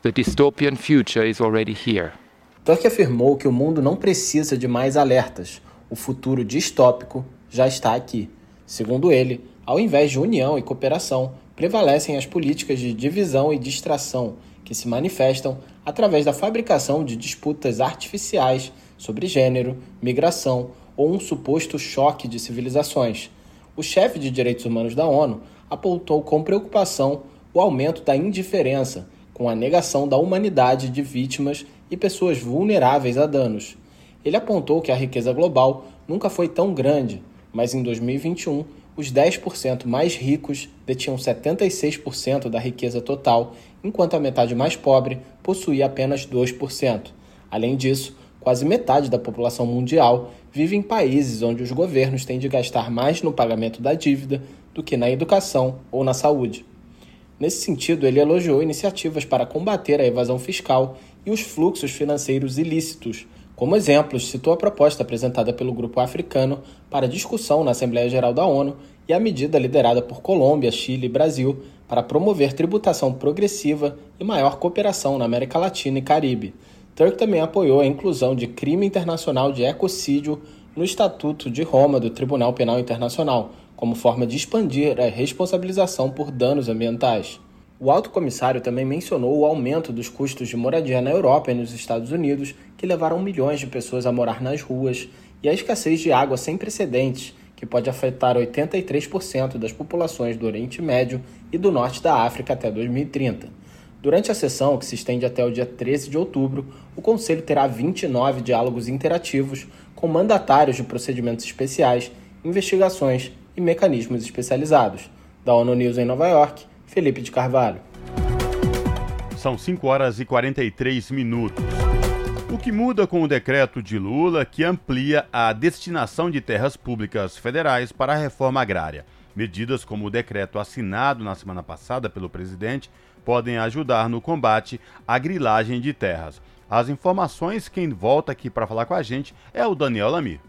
The dystopian future is already here. Turk afirmou que o mundo não precisa de mais alertas. O futuro distópico já está aqui. Segundo ele, ao invés de união e cooperação, prevalecem as políticas de divisão e distração que se manifestam através da fabricação de disputas artificiais sobre gênero, migração ou um suposto choque de civilizações. O chefe de direitos humanos da ONU apontou com preocupação o aumento da indiferença, com a negação da humanidade de vítimas e pessoas vulneráveis a danos. Ele apontou que a riqueza global nunca foi tão grande, mas em 2021 os 10% mais ricos detinham 76% da riqueza total, enquanto a metade mais pobre possuía apenas 2%. Além disso, quase metade da população mundial vive em países onde os governos têm de gastar mais no pagamento da dívida do que na educação ou na saúde. Nesse sentido, ele elogiou iniciativas para combater a evasão fiscal e os fluxos financeiros ilícitos como exemplos, citou a proposta apresentada pelo Grupo Africano para discussão na Assembleia Geral da ONU e a medida liderada por Colômbia, Chile e Brasil para promover tributação progressiva e maior cooperação na América Latina e Caribe. Turk também apoiou a inclusão de crime internacional de ecocídio no Estatuto de Roma do Tribunal Penal Internacional, como forma de expandir a responsabilização por danos ambientais. O alto comissário também mencionou o aumento dos custos de moradia na Europa e nos Estados Unidos, que levaram milhões de pessoas a morar nas ruas, e a escassez de água sem precedentes, que pode afetar 83% das populações do Oriente Médio e do Norte da África até 2030. Durante a sessão, que se estende até o dia 13 de outubro, o Conselho terá 29 diálogos interativos com mandatários de procedimentos especiais, investigações e mecanismos especializados. Da ONU News em Nova York, Felipe de Carvalho. São 5 horas e 43 minutos. O que muda com o decreto de Lula que amplia a destinação de terras públicas federais para a reforma agrária. Medidas como o decreto assinado na semana passada pelo presidente podem ajudar no combate à grilagem de terras. As informações, quem volta aqui para falar com a gente é o Daniel Lamir.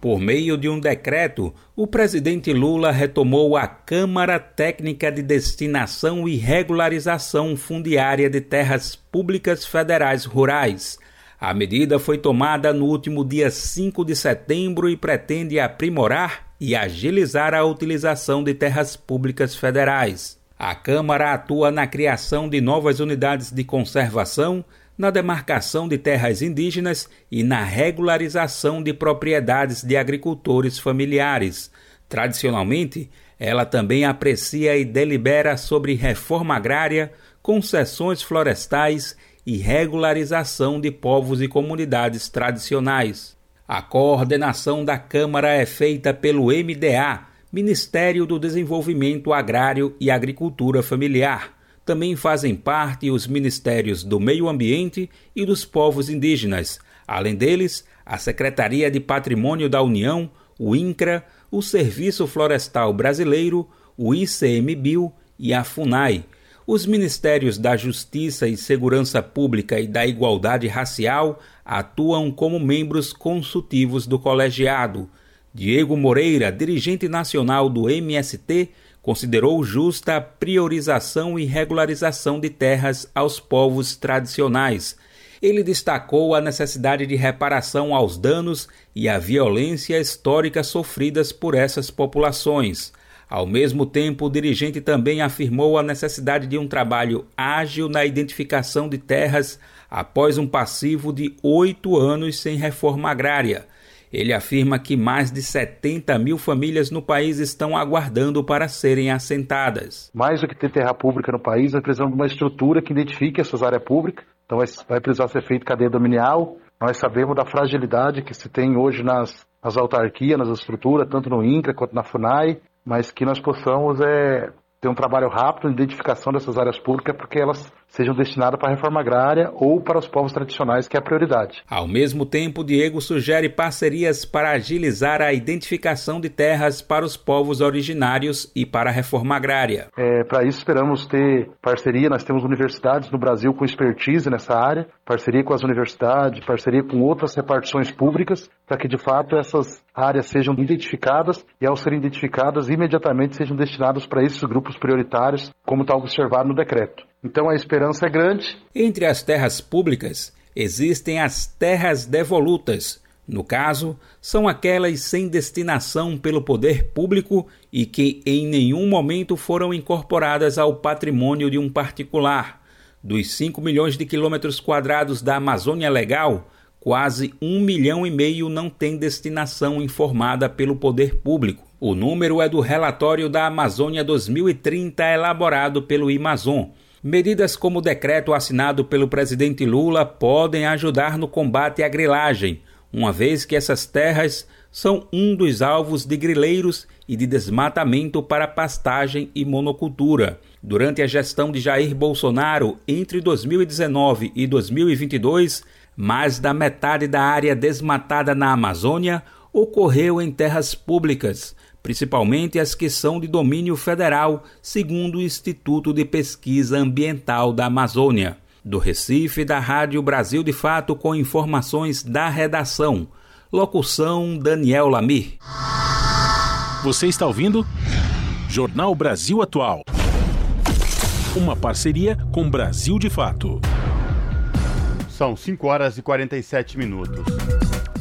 Por meio de um decreto, o presidente Lula retomou a Câmara Técnica de Destinação e Regularização Fundiária de Terras Públicas Federais Rurais. A medida foi tomada no último dia 5 de setembro e pretende aprimorar e agilizar a utilização de terras públicas federais. A Câmara atua na criação de novas unidades de conservação, na demarcação de terras indígenas e na regularização de propriedades de agricultores familiares. Tradicionalmente, ela também aprecia e delibera sobre reforma agrária, concessões florestais e regularização de povos e comunidades tradicionais. A coordenação da Câmara é feita pelo MDA, Ministério do Desenvolvimento Agrário e Agricultura Familiar. Também fazem parte os Ministérios do Meio Ambiente e dos Povos Indígenas. Além deles, a Secretaria de Patrimônio da União, o INCRA, o Serviço Florestal Brasileiro, o ICMBio e a FUNAI. Os Ministérios da Justiça e Segurança Pública e da Igualdade Racial atuam como membros consultivos do colegiado. Diego Moreira, dirigente nacional do MST, considerou justa a priorização e regularização de terras aos povos tradicionais. Ele destacou a necessidade de reparação aos danos e à violência histórica sofridas por essas populações. Ao mesmo tempo, o dirigente também afirmou a necessidade de um trabalho ágil na identificação de terras após um passivo de oito anos sem reforma agrária. Ele afirma que mais de 70 mil famílias no país estão aguardando para serem assentadas. Mais do que ter terra pública no país, nós precisamos de uma estrutura que identifique essas áreas públicas. Então vai precisar ser feito cadeia dominial. Nós sabemos da fragilidade que se tem hoje nas, nas autarquias, nas estruturas, tanto no INCRA quanto na FUNAI, mas que nós possamos é, ter um trabalho rápido de identificação dessas áreas públicas, porque elas sejam destinadas para a reforma agrária ou para os povos tradicionais, que é a prioridade. Ao mesmo tempo, Diego sugere parcerias para agilizar a identificação de terras para os povos originários e para a reforma agrária. É, para isso, esperamos ter parceria. Nós temos universidades no Brasil com expertise nessa área, parceria com as universidades, parceria com outras repartições públicas, para que de fato essas áreas sejam identificadas e, ao serem identificadas, imediatamente sejam destinadas para esses grupos prioritários, como está observado no decreto. Então a esperança é grande. Entre as terras públicas existem as terras devolutas. No caso, são aquelas sem destinação pelo poder público e que em nenhum momento foram incorporadas ao patrimônio de um particular. Dos 5 milhões de quilômetros quadrados da Amazônia Legal, quase um milhão e meio não tem destinação informada pelo poder público. O número é do relatório da Amazônia 2030 elaborado pelo Amazon. Medidas como o decreto assinado pelo presidente Lula podem ajudar no combate à grilagem, uma vez que essas terras são um dos alvos de grileiros e de desmatamento para pastagem e monocultura. Durante a gestão de Jair Bolsonaro entre 2019 e 2022, mais da metade da área desmatada na Amazônia ocorreu em terras públicas, principalmente as que são de domínio federal, segundo o Instituto de Pesquisa Ambiental da Amazônia. Do Recife, da Rádio Brasil de Fato, com informações da redação. Locução Daniel Lamir. Você está ouvindo? Jornal Brasil Atual. Uma parceria com Brasil de Fato. São 5 horas e 47 minutos.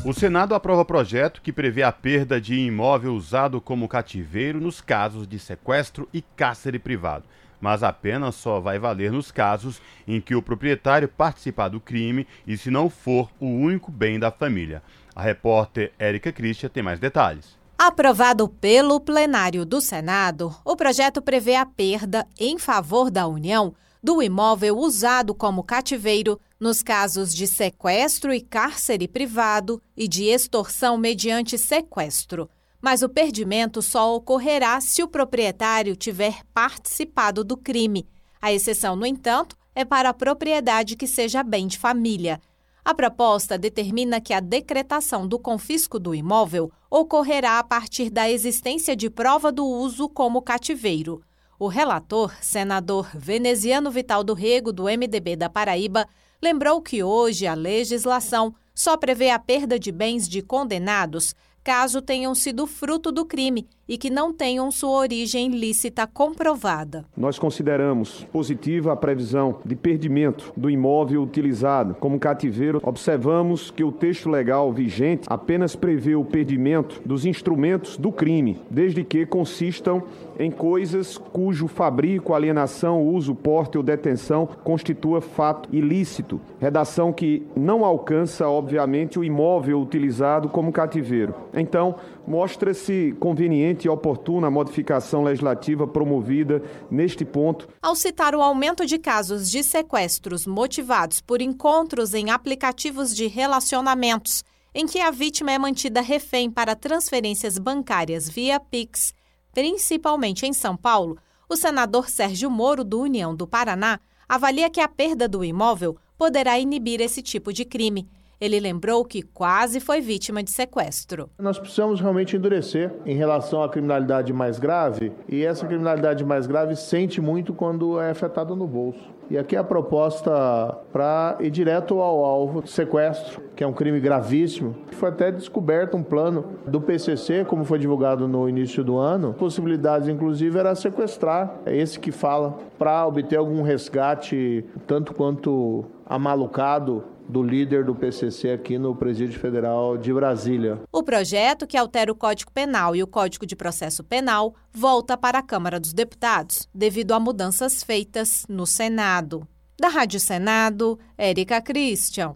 O Senado aprova projeto que prevê a perda de imóvel usado como cativeiro nos casos de sequestro e cárcere privado, mas a pena só vai valer nos casos em que o proprietário participar do crime e se não for o único bem da família. A repórter Érica Christian tem mais detalhes. Aprovado pelo plenário do Senado, o projeto prevê a perda em favor da União do imóvel usado como cativeiro nos casos de sequestro e cárcere privado e de extorsão mediante sequestro. Mas o perdimento só ocorrerá se o proprietário tiver participado do crime. A exceção, no entanto, é para a propriedade que seja bem de família. A proposta determina que a decretação do confisco do imóvel ocorrerá a partir da existência de prova do uso como cativeiro. O relator, senador veneziano Vital do Rego, do MDB da Paraíba, lembrou que hoje a legislação só prevê a perda de bens de condenados caso tenham sido fruto do crime e que não tenham sua origem lícita comprovada. Nós consideramos positiva a previsão de perdimento do imóvel utilizado como cativeiro. Observamos que o texto legal vigente apenas prevê o perdimento dos instrumentos do crime, desde que consistam em coisas cujo fabrico, alienação, uso, porte ou detenção constitua fato ilícito. Redação que não alcança, obviamente, o imóvel utilizado como cativeiro. Então, mostra-se conveniente e oportuna a modificação legislativa promovida neste ponto. Ao citar o aumento de casos de sequestros motivados por encontros em aplicativos de relacionamentos, em que a vítima é mantida refém para transferências bancárias via Pix, principalmente em São Paulo, o senador Sérgio Moro, do União do Paraná, avalia que a perda do imóvel poderá inibir esse tipo de crime ele lembrou que quase foi vítima de sequestro. Nós precisamos realmente endurecer em relação à criminalidade mais grave, e essa criminalidade mais grave sente muito quando é afetada no bolso. E aqui a proposta para ir direto ao alvo, sequestro, que é um crime gravíssimo. Foi até descoberto um plano do PCC, como foi divulgado no início do ano. Possibilidades, inclusive, era sequestrar, é esse que fala, para obter algum resgate, tanto quanto amalucado do líder do PCC aqui no Presídio Federal de Brasília. O projeto, que altera o Código Penal e o Código de Processo Penal, volta para a Câmara dos Deputados, devido a mudanças feitas no Senado. Da Rádio Senado, Érica Christian.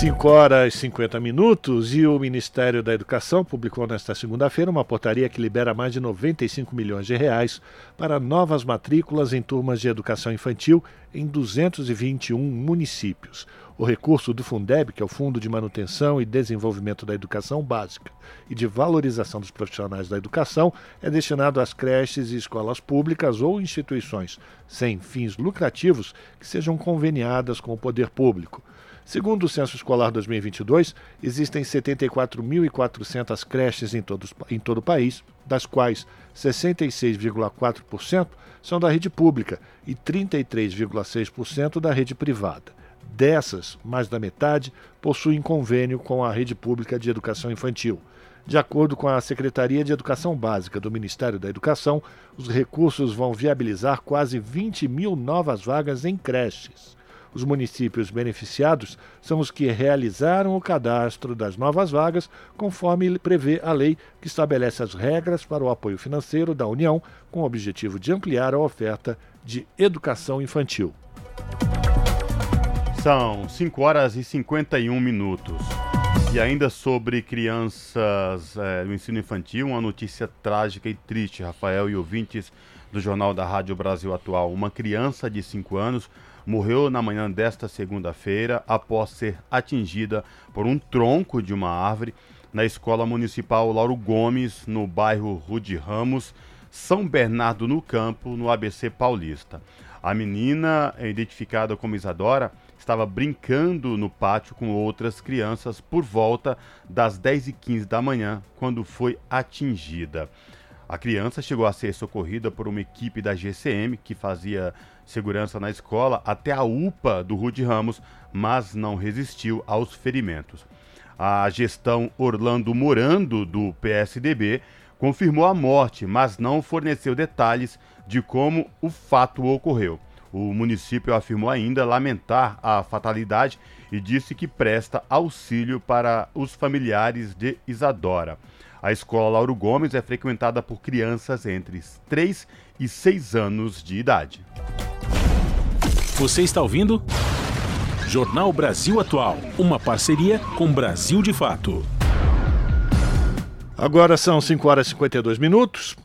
5 horas e 50 minutos e o Ministério da Educação publicou nesta segunda-feira uma portaria que libera mais de 95 milhões de reais para novas matrículas em turmas de educação infantil em 221 municípios. O recurso do Fundeb, que é o Fundo de Manutenção e Desenvolvimento da Educação Básica e de Valorização dos Profissionais da Educação, é destinado às creches e escolas públicas ou instituições sem fins lucrativos que sejam conveniadas com o poder público. Segundo o Censo Escolar 2022, existem 74.400 creches em, todos, em todo o país, das quais 66,4% são da rede pública e 33,6% da rede privada. Dessas, mais da metade possuem convênio com a rede pública de educação infantil. De acordo com a Secretaria de Educação Básica do Ministério da Educação, os recursos vão viabilizar quase 20 mil novas vagas em creches. Os municípios beneficiados são os que realizaram o cadastro das novas vagas, conforme prevê a lei que estabelece as regras para o apoio financeiro da União, com o objetivo de ampliar a oferta de educação infantil. São 5 horas e 51 minutos. E ainda sobre crianças é, do ensino infantil, uma notícia trágica e triste, Rafael e ouvintes do Jornal da Rádio Brasil Atual. Uma criança de 5 anos morreu na manhã desta segunda-feira após ser atingida por um tronco de uma árvore na Escola Municipal Lauro Gomes, no bairro Rude Ramos, São Bernardo no Campo, no ABC Paulista. A menina, identificada como Isadora, estava brincando no pátio com outras crianças por volta das 10h15 da manhã, quando foi atingida. A criança chegou a ser socorrida por uma equipe da GCM que fazia segurança na escola até a UPA do Rude Ramos, mas não resistiu aos ferimentos. A gestão Orlando Morando, do PSDB, confirmou a morte, mas não forneceu detalhes de como o fato ocorreu. O município afirmou ainda lamentar a fatalidade e disse que presta auxílio para os familiares de Isadora. A escola Lauro Gomes é frequentada por crianças entre 3 e 6 anos de idade. Você está ouvindo? Jornal Brasil Atual, uma parceria com Brasil de Fato. Agora são 5 horas e 52 minutos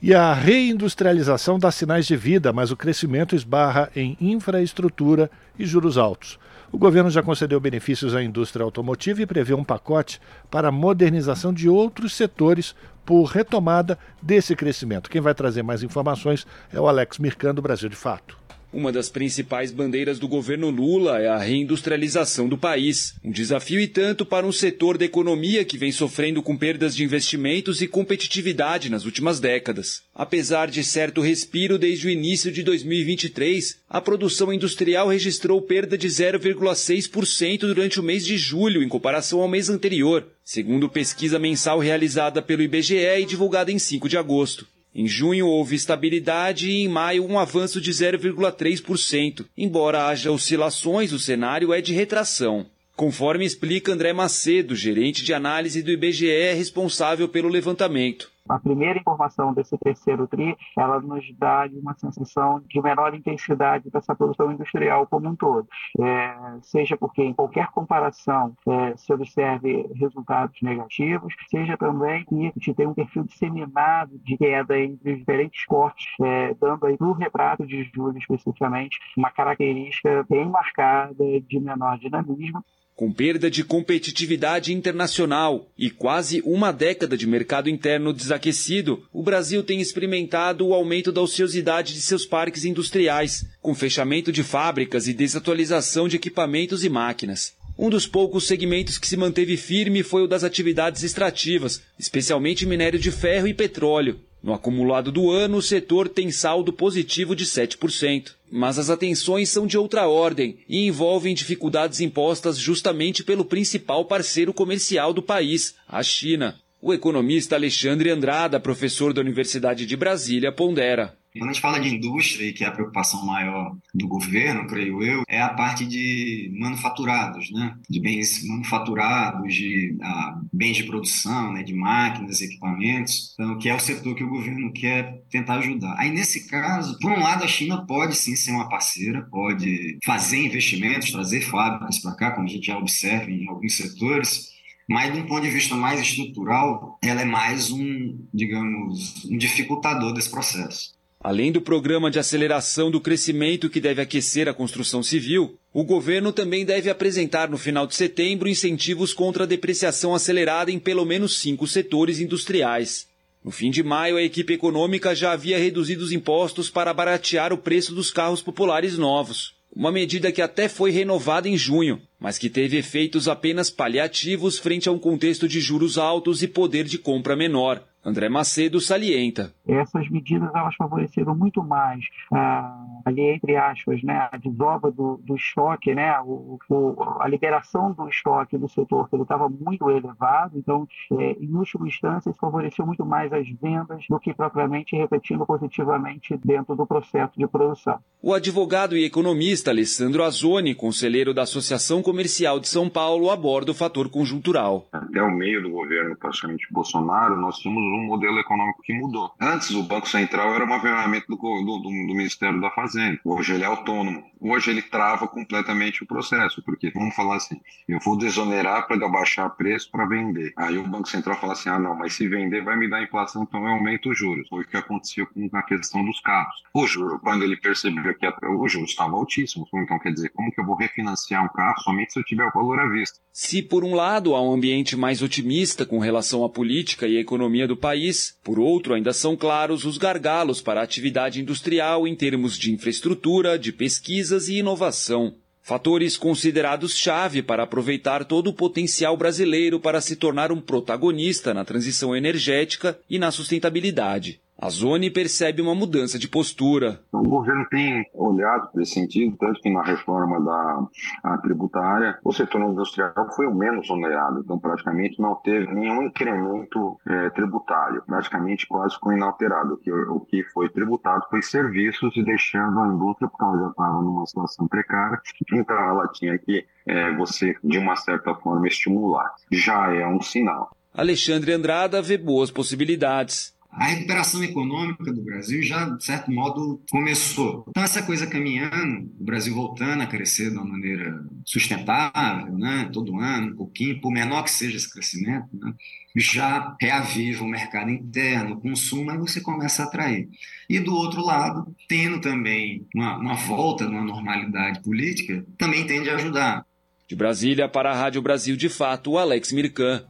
e a reindustrialização dá sinais de vida, mas o crescimento esbarra em infraestrutura e juros altos. O governo já concedeu benefícios à indústria automotiva e prevê um pacote para a modernização de outros setores por retomada desse crescimento. Quem vai trazer mais informações é o Alex Mircando, Brasil de Fato. Uma das principais bandeiras do governo Lula é a reindustrialização do país. Um desafio e tanto para um setor da economia que vem sofrendo com perdas de investimentos e competitividade nas últimas décadas. Apesar de certo respiro desde o início de 2023, a produção industrial registrou perda de 0,6% durante o mês de julho em comparação ao mês anterior, segundo pesquisa mensal realizada pelo IBGE e divulgada em 5 de agosto. Em junho houve estabilidade e em maio um avanço de 0,3%. Embora haja oscilações, o cenário é de retração. Conforme explica André Macedo, gerente de análise do IBGE responsável pelo levantamento. A primeira informação desse terceiro TRI, ela nos dá uma sensação de menor intensidade dessa produção industrial como um todo. É, seja porque em qualquer comparação é, se observe resultados negativos, seja também que a gente tem um perfil disseminado de queda entre diferentes cortes, é, dando aí no retrato de julho especificamente uma característica bem marcada de menor dinamismo com perda de competitividade internacional e quase uma década de mercado interno desaquecido, o Brasil tem experimentado o aumento da ociosidade de seus parques industriais, com fechamento de fábricas e desatualização de equipamentos e máquinas. Um dos poucos segmentos que se manteve firme foi o das atividades extrativas, especialmente minério de ferro e petróleo. No acumulado do ano, o setor tem saldo positivo de 7%. Mas as atenções são de outra ordem e envolvem dificuldades impostas justamente pelo principal parceiro comercial do país, a China. O economista Alexandre Andrada, professor da Universidade de Brasília, pondera. Quando a gente fala de indústria, que é a preocupação maior do governo, creio eu, é a parte de manufaturados, né? de bens manufaturados, de ah, bens de produção, né? de máquinas, equipamentos, então, que é o setor que o governo quer tentar ajudar. Aí, nesse caso, por um lado, a China pode sim ser uma parceira, pode fazer investimentos, trazer fábricas para cá, como a gente já observa em alguns setores, mas, de um ponto de vista mais estrutural, ela é mais um, digamos, um dificultador desse processo. Além do programa de aceleração do crescimento que deve aquecer a construção civil, o governo também deve apresentar no final de setembro incentivos contra a depreciação acelerada em pelo menos cinco setores industriais. No fim de maio, a equipe econômica já havia reduzido os impostos para baratear o preço dos carros populares novos. Uma medida que até foi renovada em junho, mas que teve efeitos apenas paliativos frente a um contexto de juros altos e poder de compra menor. André Macedo salienta. Essas medidas elas favoreceram muito mais, ah, ali entre aspas, né, a desova do, do estoque, né, o, o, a liberação do estoque do setor, que ele estava muito elevado, então, é, em última instância, isso favoreceu muito mais as vendas do que propriamente refletindo positivamente dentro do processo de produção. O advogado e economista Alessandro Azoni, conselheiro da Associação Comercial de São Paulo, aborda o fator conjuntural. Até o meio do governo, praticamente Bolsonaro, nós tínhamos um modelo econômico que mudou. Antes, o Banco Central era uma ferramenta do, do, do, Ministério da Fazenda. Hoje ele é autônomo. Hoje ele trava completamente o processo, porque vamos falar assim: eu vou desonerar para baixar preço para vender. Aí o Banco Central fala assim: ah, não, mas se vender vai me dar inflação, então eu aumento os juros. Foi o que aconteceu com a questão dos carros. O juro, quando ele percebeu que o juro estava altíssimo, então quer dizer, como que eu vou refinanciar um carro somente se eu tiver o valor à vista? Se por um lado há um ambiente mais otimista com relação à política e à economia do país, por outro ainda são claros os gargalos para a atividade industrial em termos de infraestrutura, de pesquisas e inovação. Fatores considerados chave para aproveitar todo o potencial brasileiro para se tornar um protagonista na transição energética e na sustentabilidade. A Zone percebe uma mudança de postura. O governo tem olhado para esse sentido, tanto que na reforma da tributária, o setor industrial foi o menos onerado, então praticamente não teve nenhum incremento é, tributário, praticamente quase ficou inalterado. O que, o que foi tributado foi serviços e deixando a indústria, porque ela já estava numa situação precária, então ela tinha que é, você, de uma certa forma, estimular. Já é um sinal. Alexandre Andrada vê boas possibilidades. A recuperação econômica do Brasil já, de certo modo, começou. Então, essa coisa caminhando, o Brasil voltando a crescer de uma maneira sustentável, né, todo ano, um pouquinho, por menor que seja esse crescimento, né, já reaviva o mercado interno, o consumo, aí você começa a atrair. E do outro lado, tendo também uma, uma volta numa normalidade política, também tende a ajudar. De Brasília para a Rádio Brasil de Fato, Alex Mirkan.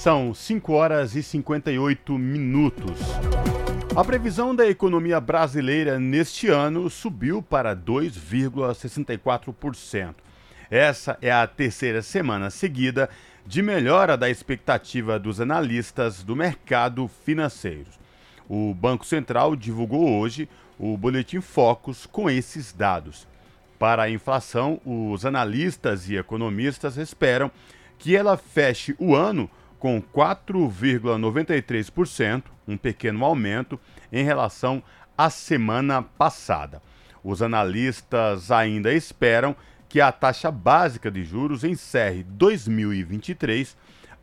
São 5 horas e 58 minutos. A previsão da economia brasileira neste ano subiu para 2,64%. Essa é a terceira semana seguida de melhora da expectativa dos analistas do mercado financeiro. O Banco Central divulgou hoje o boletim Focus com esses dados. Para a inflação, os analistas e economistas esperam que ela feche o ano com 4,93%, um pequeno aumento em relação à semana passada. Os analistas ainda esperam que a taxa básica de juros encerre 2023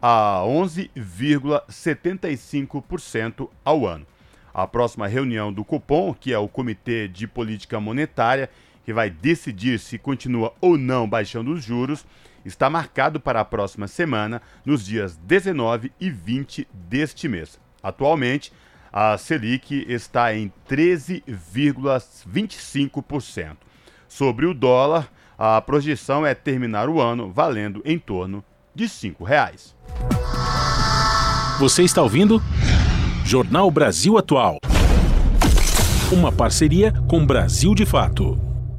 a 11,75% ao ano. A próxima reunião do Copom, que é o Comitê de Política Monetária, que vai decidir se continua ou não baixando os juros, está marcado para a próxima semana, nos dias 19 e 20 deste mês. Atualmente, a Selic está em 13,25%. Sobre o dólar, a projeção é terminar o ano valendo em torno de R$ 5,00. Você está ouvindo? Jornal Brasil Atual. Uma parceria com Brasil de Fato.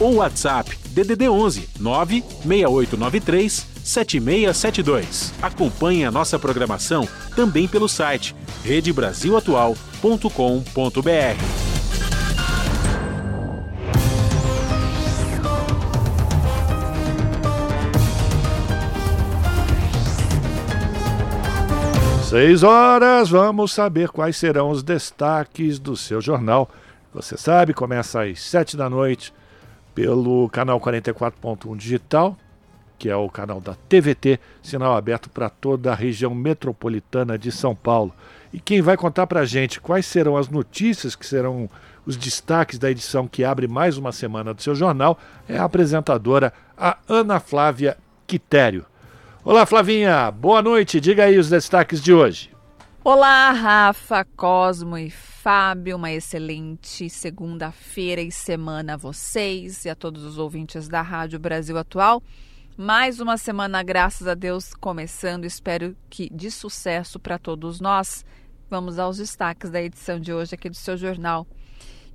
ou WhatsApp DDD 11 96893 7672. Acompanhe a nossa programação também pelo site redebrasilatual.com.br. Seis horas, vamos saber quais serão os destaques do seu jornal. Você sabe, começa às sete da noite pelo canal 44.1 digital, que é o canal da TVT, sinal aberto para toda a região metropolitana de São Paulo. E quem vai contar para a gente quais serão as notícias que serão os destaques da edição que abre mais uma semana do seu jornal é a apresentadora a Ana Flávia Quitério. Olá, Flavinha. Boa noite. Diga aí os destaques de hoje. Olá, Rafa, Cosmo e Fábio. Uma excelente segunda-feira e semana a vocês e a todos os ouvintes da Rádio Brasil Atual. Mais uma semana, graças a Deus, começando. Espero que de sucesso para todos nós. Vamos aos destaques da edição de hoje aqui do seu jornal.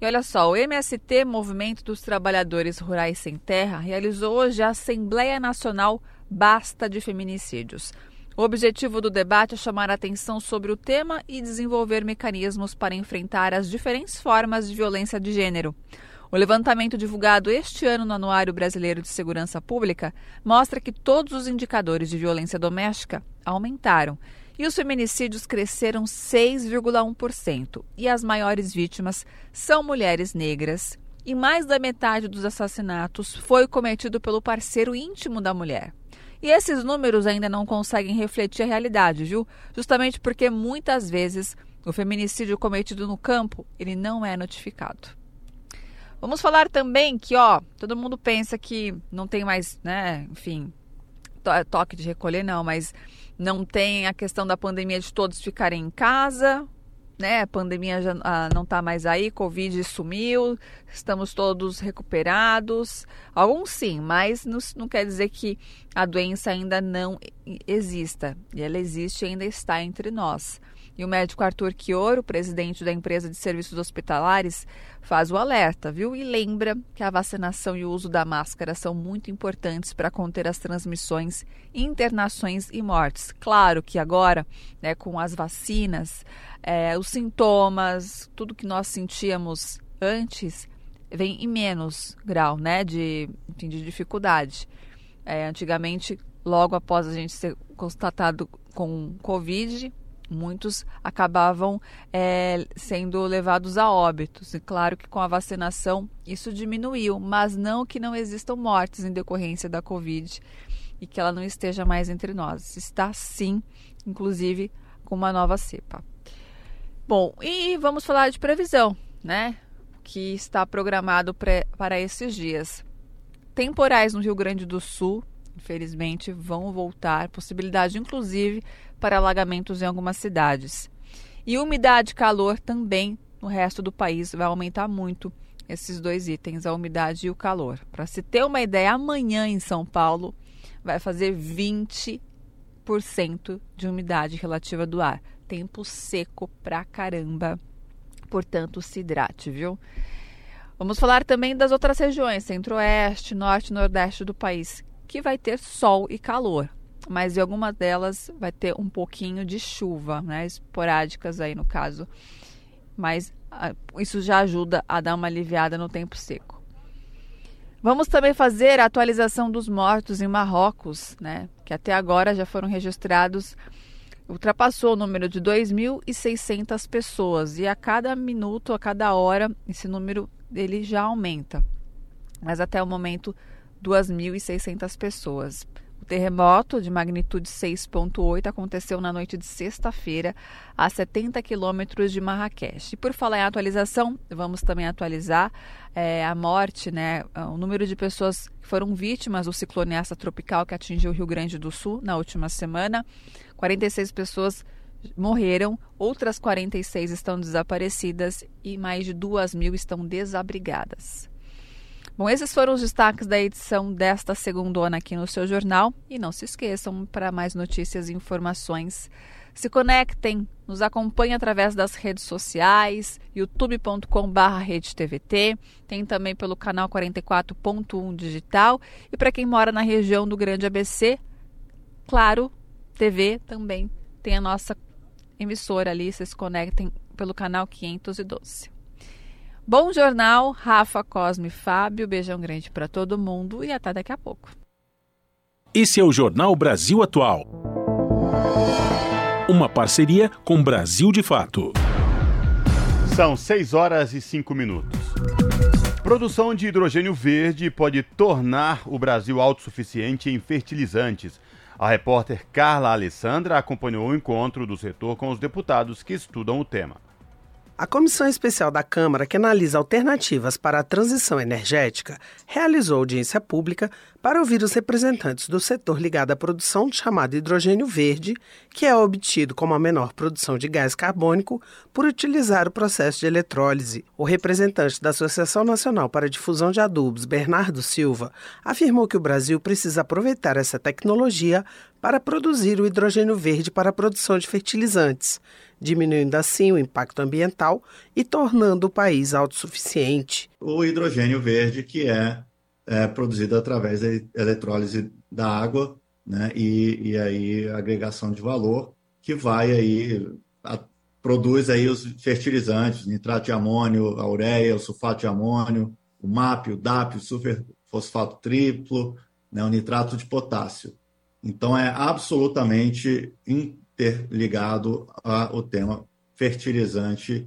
E olha só, o MST, Movimento dos Trabalhadores Rurais Sem Terra, realizou hoje a Assembleia Nacional Basta de Feminicídios. O objetivo do debate é chamar a atenção sobre o tema e desenvolver mecanismos para enfrentar as diferentes formas de violência de gênero. O levantamento divulgado este ano no Anuário Brasileiro de Segurança Pública mostra que todos os indicadores de violência doméstica aumentaram e os feminicídios cresceram 6,1%. E as maiores vítimas são mulheres negras. E mais da metade dos assassinatos foi cometido pelo parceiro íntimo da mulher. E esses números ainda não conseguem refletir a realidade, viu? Justamente porque muitas vezes o feminicídio cometido no campo, ele não é notificado. Vamos falar também que, ó, todo mundo pensa que não tem mais, né, enfim, to toque de recolher não, mas não tem a questão da pandemia de todos ficarem em casa, né? A pandemia já ah, não está mais aí, Covid sumiu, estamos todos recuperados. Alguns sim, mas não, não quer dizer que a doença ainda não exista. E ela existe e ainda está entre nós. E o médico Arthur Chioro, presidente da empresa de serviços hospitalares, faz o alerta, viu? E lembra que a vacinação e o uso da máscara são muito importantes para conter as transmissões, internações e mortes. Claro que agora, né, com as vacinas, é, os sintomas, tudo que nós sentíamos antes vem em menos grau, né, de, enfim, de dificuldade. É, antigamente, logo após a gente ser constatado com Covid, muitos acabavam é, sendo levados a óbitos. E claro que com a vacinação isso diminuiu, mas não que não existam mortes em decorrência da Covid e que ela não esteja mais entre nós. Está sim, inclusive com uma nova cepa. Bom, e vamos falar de previsão, né? Que está programado para esses dias. Temporais no Rio Grande do Sul, infelizmente, vão voltar, possibilidade inclusive para alagamentos em algumas cidades. E umidade e calor também no resto do país vai aumentar muito esses dois itens, a umidade e o calor. Para se ter uma ideia, amanhã em São Paulo vai fazer 20% de umidade relativa do ar. Tempo seco pra caramba. Portanto, se hidrate, viu? Vamos falar também das outras regiões, centro-oeste, norte e nordeste do país, que vai ter sol e calor mas em algumas delas vai ter um pouquinho de chuva, né, esporádicas aí no caso. Mas ah, isso já ajuda a dar uma aliviada no tempo seco. Vamos também fazer a atualização dos mortos em Marrocos, né, que até agora já foram registrados ultrapassou o número de 2.600 pessoas e a cada minuto, a cada hora, esse número ele já aumenta. Mas até o momento, 2.600 pessoas terremoto de magnitude 6.8 aconteceu na noite de sexta-feira, a 70 quilômetros de Marrakech. E por falar em atualização, vamos também atualizar é, a morte, né, o número de pessoas que foram vítimas do ciclone essa tropical que atingiu o Rio Grande do Sul na última semana. 46 pessoas morreram, outras 46 estão desaparecidas e mais de 2 mil estão desabrigadas. Bom, esses foram os destaques da edição desta segunda aqui no seu jornal. E não se esqueçam, para mais notícias e informações, se conectem, nos acompanhem através das redes sociais, youtube.com.br RedeTVT, tem também pelo canal 44.1 digital. E para quem mora na região do Grande ABC, claro, TV também tem a nossa emissora ali, vocês conectem pelo canal 512. Bom jornal, Rafa, Cosme Fábio. Beijão grande para todo mundo e até daqui a pouco. Esse é o Jornal Brasil Atual. Uma parceria com Brasil de Fato. São 6 horas e 5 minutos. Produção de hidrogênio verde pode tornar o Brasil autossuficiente em fertilizantes. A repórter Carla Alessandra acompanhou o encontro do setor com os deputados que estudam o tema. A Comissão Especial da Câmara, que analisa alternativas para a transição energética, realizou audiência pública para ouvir os representantes do setor ligado à produção chamado hidrogênio verde, que é obtido como a menor produção de gás carbônico por utilizar o processo de eletrólise. O representante da Associação Nacional para a Difusão de Adubos, Bernardo Silva, afirmou que o Brasil precisa aproveitar essa tecnologia para produzir o hidrogênio verde para a produção de fertilizantes diminuindo assim o impacto ambiental e tornando o país autossuficiente. O hidrogênio verde, que é, é produzido através da eletrólise da água, né, e, e aí agregação de valor, que vai aí, a, produz aí os fertilizantes, nitrato de amônio, a ureia, o sulfato de amônio, o MAP, o DAP, o superfosfato triplo, né, o nitrato de potássio. Então é absolutamente interligado ao tema fertilizante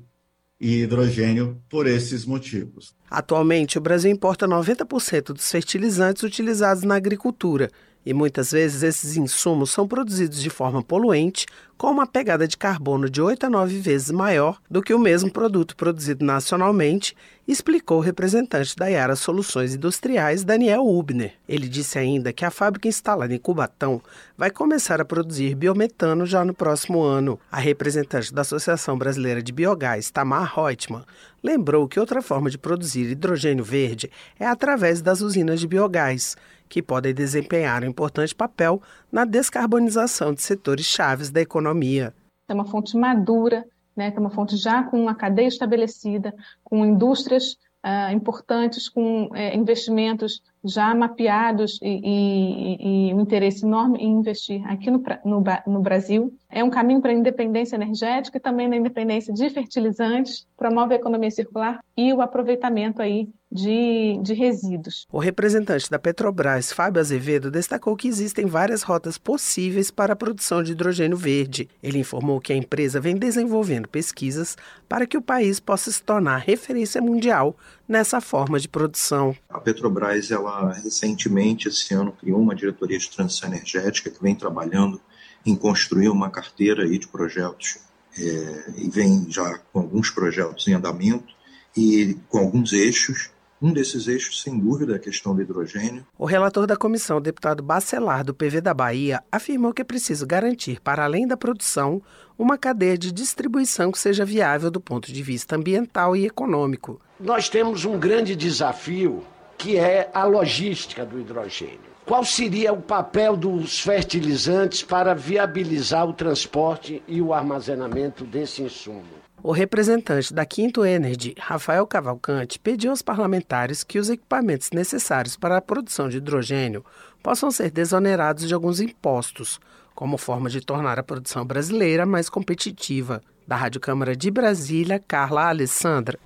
e hidrogênio por esses motivos. Atualmente, o Brasil importa 90% dos fertilizantes utilizados na agricultura e muitas vezes esses insumos são produzidos de forma poluente, com uma pegada de carbono de 8 a 9 vezes maior do que o mesmo produto produzido nacionalmente, explicou o representante da Yara Soluções Industriais, Daniel Ubner. Ele disse ainda que a fábrica instalada em Cubatão vai começar a produzir biometano já no próximo ano. A representante da Associação Brasileira de Biogás, Tamar Reutemann, lembrou que outra forma de produzir hidrogênio verde é através das usinas de biogás que podem desempenhar um importante papel na descarbonização de setores chaves da economia. É uma fonte madura, né, é uma fonte já com uma cadeia estabelecida, com indústrias uh, importantes, com uh, investimentos já mapeados e, e, um interesse enorme em investir aqui no, no, no Brasil. É um caminho para a independência energética e também na independência de fertilizantes, promove a economia circular e o aproveitamento aí de, de, resíduos. O representante da Petrobras, Fábio Azevedo, destacou que existem várias rotas possíveis para a produção de hidrogênio verde. Ele informou que a empresa vem desenvolvendo pesquisas para que o país possa se tornar referência mundial nessa forma de produção. A Petrobras, ela recentemente, esse ano, criou uma diretoria de transição energética que vem trabalhando em construir uma carteira aí de projetos é, e vem já com alguns projetos em andamento e com alguns eixos. Um desses eixos, sem dúvida, é a questão do hidrogênio. O relator da comissão, o deputado Bacelar, do PV da Bahia, afirmou que é preciso garantir, para além da produção, uma cadeia de distribuição que seja viável do ponto de vista ambiental e econômico. Nós temos um grande desafio que é a logística do hidrogênio. Qual seria o papel dos fertilizantes para viabilizar o transporte e o armazenamento desse insumo? O representante da Quinto Energy, Rafael Cavalcante, pediu aos parlamentares que os equipamentos necessários para a produção de hidrogênio possam ser desonerados de alguns impostos, como forma de tornar a produção brasileira mais competitiva. Da Rádio Câmara de Brasília, Carla Alessandra.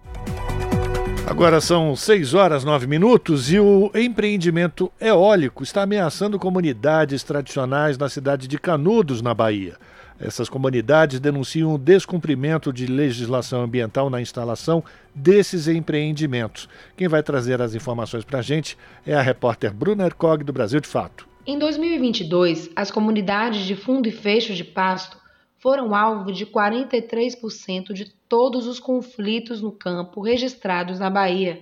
Agora são 6 horas 9 minutos e o empreendimento eólico está ameaçando comunidades tradicionais na cidade de Canudos, na Bahia. Essas comunidades denunciam o descumprimento de legislação ambiental na instalação desses empreendimentos. Quem vai trazer as informações para a gente é a repórter Bruna Ercog, do Brasil de Fato. Em 2022, as comunidades de fundo e fecho de pasto foram alvo de 43% de todos os conflitos no campo registrados na Bahia,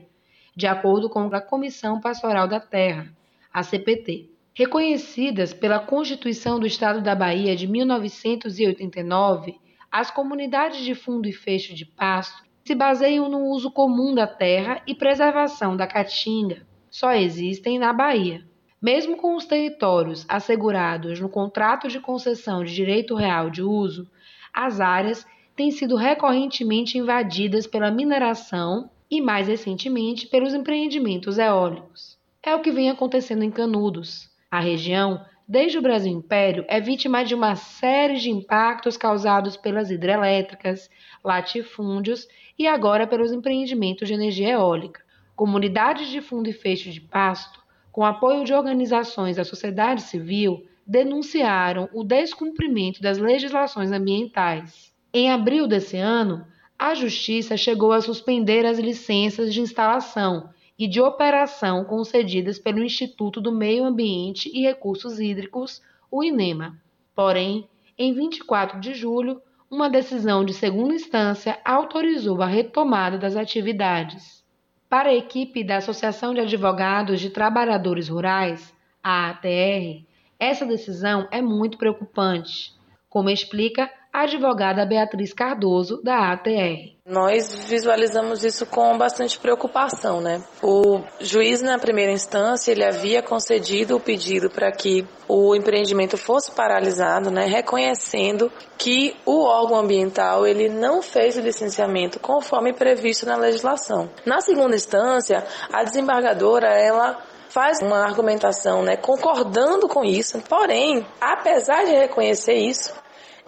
de acordo com a Comissão Pastoral da Terra, a CPT. Reconhecidas pela Constituição do Estado da Bahia de 1989, as comunidades de fundo e fecho de pasto se baseiam no uso comum da terra e preservação da caatinga. Só existem na Bahia. Mesmo com os territórios assegurados no contrato de concessão de direito real de uso, as áreas têm sido recorrentemente invadidas pela mineração e, mais recentemente, pelos empreendimentos eólicos. É o que vem acontecendo em Canudos. A região, desde o Brasil Império, é vítima de uma série de impactos causados pelas hidrelétricas, latifúndios e agora pelos empreendimentos de energia eólica. Comunidades de fundo e fecho de pasto com apoio de organizações da sociedade civil, denunciaram o descumprimento das legislações ambientais. Em abril desse ano, a Justiça chegou a suspender as licenças de instalação e de operação concedidas pelo Instituto do Meio Ambiente e Recursos Hídricos, o INEMA. Porém, em 24 de julho, uma decisão de segunda instância autorizou a retomada das atividades. Para a equipe da Associação de Advogados de Trabalhadores Rurais, a ATR, essa decisão é muito preocupante, como explica a advogada Beatriz Cardoso, da ATR. Nós visualizamos isso com bastante preocupação, né? O juiz na primeira instância, ele havia concedido o pedido para que o empreendimento fosse paralisado, né, reconhecendo que o órgão ambiental ele não fez o licenciamento conforme previsto na legislação. Na segunda instância, a desembargadora ela faz uma argumentação, né, concordando com isso. Porém, apesar de reconhecer isso,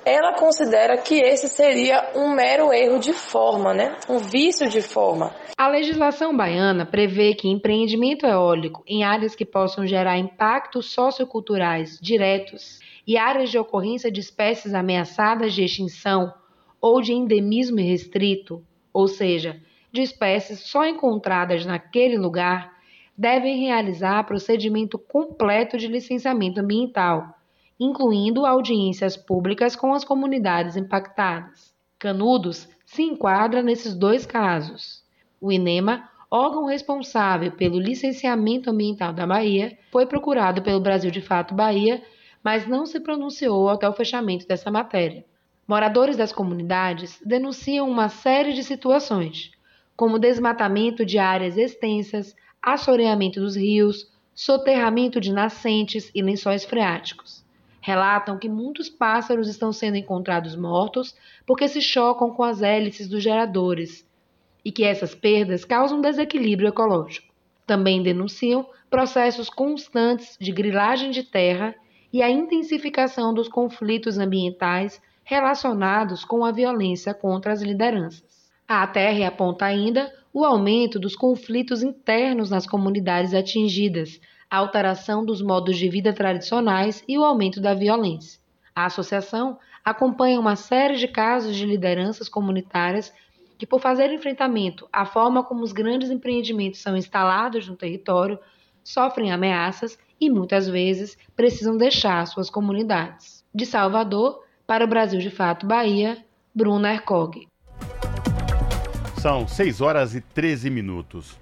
ela considera que esse seria um mero erro de forma, né? um vício de forma. A legislação baiana prevê que empreendimento eólico em áreas que possam gerar impactos socioculturais diretos e áreas de ocorrência de espécies ameaçadas de extinção ou de endemismo restrito, ou seja, de espécies só encontradas naquele lugar, devem realizar procedimento completo de licenciamento ambiental incluindo audiências públicas com as comunidades impactadas. Canudos se enquadra nesses dois casos. O INEMA, órgão responsável pelo licenciamento ambiental da Bahia, foi procurado pelo Brasil de Fato Bahia, mas não se pronunciou até o fechamento dessa matéria. Moradores das comunidades denunciam uma série de situações, como desmatamento de áreas extensas, assoreamento dos rios, soterramento de nascentes e lençóis freáticos relatam que muitos pássaros estão sendo encontrados mortos porque se chocam com as hélices dos geradores e que essas perdas causam desequilíbrio ecológico. Também denunciam processos constantes de grilagem de terra e a intensificação dos conflitos ambientais relacionados com a violência contra as lideranças. A ATR aponta ainda o aumento dos conflitos internos nas comunidades atingidas, a alteração dos modos de vida tradicionais e o aumento da violência. A associação acompanha uma série de casos de lideranças comunitárias que, por fazer enfrentamento à forma como os grandes empreendimentos são instalados no território, sofrem ameaças e muitas vezes precisam deixar suas comunidades. De Salvador, para o Brasil de Fato Bahia, Bruna Ercog. São 6 horas e 13 minutos.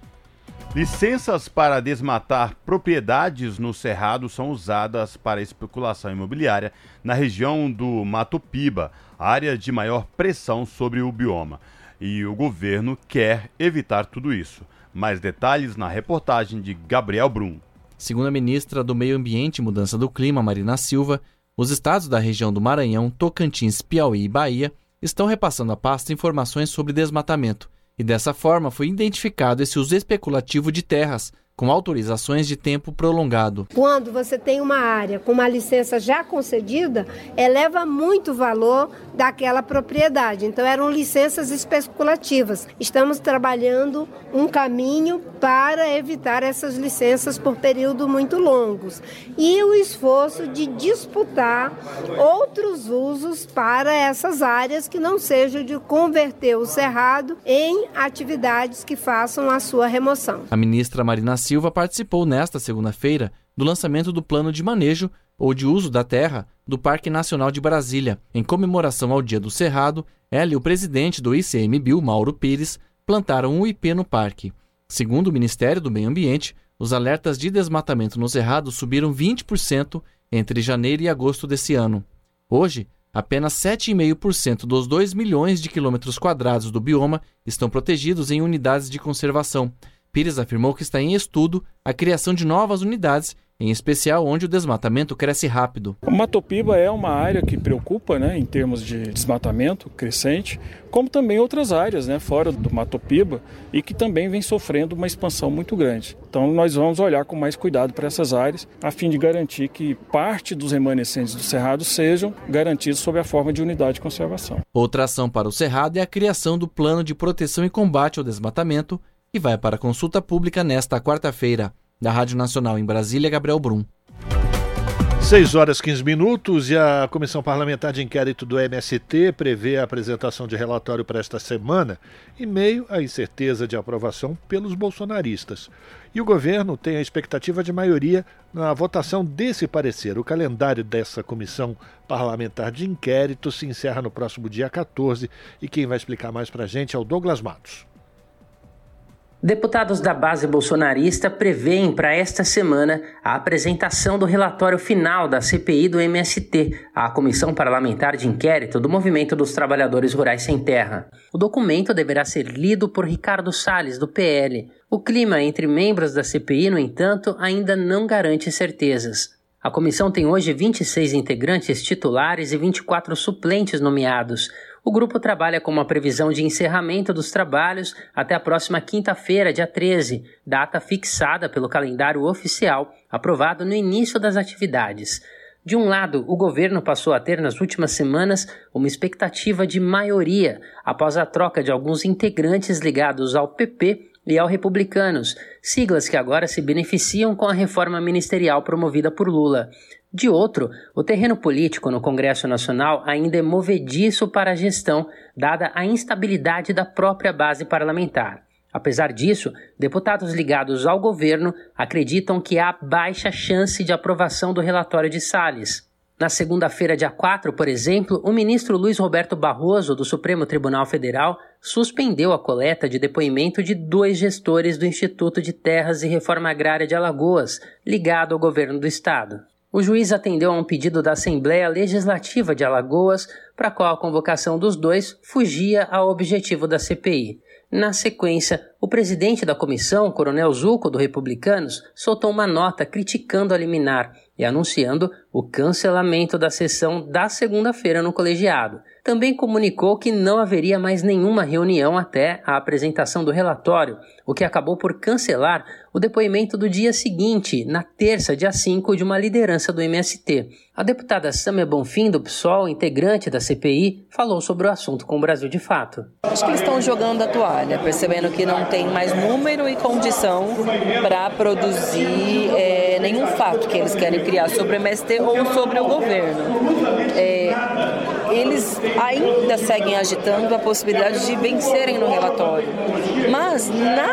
Licenças para desmatar propriedades no Cerrado são usadas para especulação imobiliária na região do Mato Piba, área de maior pressão sobre o bioma. E o governo quer evitar tudo isso. Mais detalhes na reportagem de Gabriel Brum. Segundo a ministra do Meio Ambiente e Mudança do Clima, Marina Silva, os estados da região do Maranhão, Tocantins, Piauí e Bahia estão repassando à pasta informações sobre desmatamento e dessa forma foi identificado esse uso especulativo de terras, com autorizações de tempo prolongado. Quando você tem uma área com uma licença já concedida, eleva muito o valor daquela propriedade. Então eram licenças especulativas. Estamos trabalhando um caminho para evitar essas licenças por período muito longos e o esforço de disputar outros usos para essas áreas que não sejam de converter o cerrado em atividades que façam a sua remoção. A ministra Marina Silva participou nesta segunda-feira do lançamento do plano de manejo ou de uso da terra do Parque Nacional de Brasília. Em comemoração ao Dia do Cerrado, ela e o presidente do ICMBio, Mauro Pires, plantaram um IP no parque. Segundo o Ministério do Meio Ambiente, os alertas de desmatamento no Cerrado subiram 20% entre janeiro e agosto desse ano. Hoje, apenas 7,5% dos 2 milhões de quilômetros quadrados do bioma estão protegidos em unidades de conservação, Pires afirmou que está em estudo a criação de novas unidades, em especial onde o desmatamento cresce rápido. O Matopiba é uma área que preocupa né, em termos de desmatamento crescente, como também outras áreas né, fora do Matopiba e que também vem sofrendo uma expansão muito grande. Então nós vamos olhar com mais cuidado para essas áreas, a fim de garantir que parte dos remanescentes do Cerrado sejam garantidos sob a forma de unidade de conservação. Outra ação para o Cerrado é a criação do Plano de Proteção e Combate ao Desmatamento, e vai para consulta pública nesta quarta-feira. Da Rádio Nacional em Brasília, Gabriel Brum. 6 horas 15 minutos e a Comissão Parlamentar de Inquérito do MST prevê a apresentação de relatório para esta semana, em meio à incerteza de aprovação pelos bolsonaristas. E o governo tem a expectativa de maioria na votação desse parecer. O calendário dessa Comissão Parlamentar de Inquérito se encerra no próximo dia 14 e quem vai explicar mais para a gente é o Douglas Matos. Deputados da base bolsonarista preveem para esta semana a apresentação do relatório final da CPI do MST, a Comissão Parlamentar de Inquérito do Movimento dos Trabalhadores Rurais Sem Terra. O documento deverá ser lido por Ricardo Salles, do PL. O clima entre membros da CPI, no entanto, ainda não garante certezas. A comissão tem hoje 26 integrantes titulares e 24 suplentes nomeados. O grupo trabalha com uma previsão de encerramento dos trabalhos até a próxima quinta-feira, dia 13, data fixada pelo calendário oficial, aprovado no início das atividades. De um lado, o governo passou a ter nas últimas semanas uma expectativa de maioria após a troca de alguns integrantes ligados ao PP e ao Republicanos, siglas que agora se beneficiam com a reforma ministerial promovida por Lula. De outro, o terreno político no Congresso Nacional ainda é movediço para a gestão, dada a instabilidade da própria base parlamentar. Apesar disso, deputados ligados ao governo acreditam que há baixa chance de aprovação do relatório de Salles. Na segunda-feira, dia 4, por exemplo, o ministro Luiz Roberto Barroso, do Supremo Tribunal Federal, suspendeu a coleta de depoimento de dois gestores do Instituto de Terras e Reforma Agrária de Alagoas, ligado ao governo do estado. O juiz atendeu a um pedido da Assembleia Legislativa de Alagoas, para qual a convocação dos dois fugia ao objetivo da CPI. Na sequência, O presidente da comissão, Coronel Zuco, do Republicanos, soltou uma nota criticando a liminar e anunciando o cancelamento da sessão da segunda-feira no colegiado. Também comunicou que não haveria mais nenhuma reunião até a apresentação do relatório, o que acabou por cancelar o depoimento do dia seguinte, na terça, dia 5, de uma liderança do MST. A deputada Samia Bonfim, do PSOL, integrante da CPI, falou sobre o assunto com o Brasil de Fato. Acho que eles estão jogando a toalha, percebendo que não tem mais número e condição para produzir é, nenhum fato que eles querem criar sobre o MST ou sobre o governo. É, eles ainda seguem agitando a possibilidade de vencerem no relatório. Mas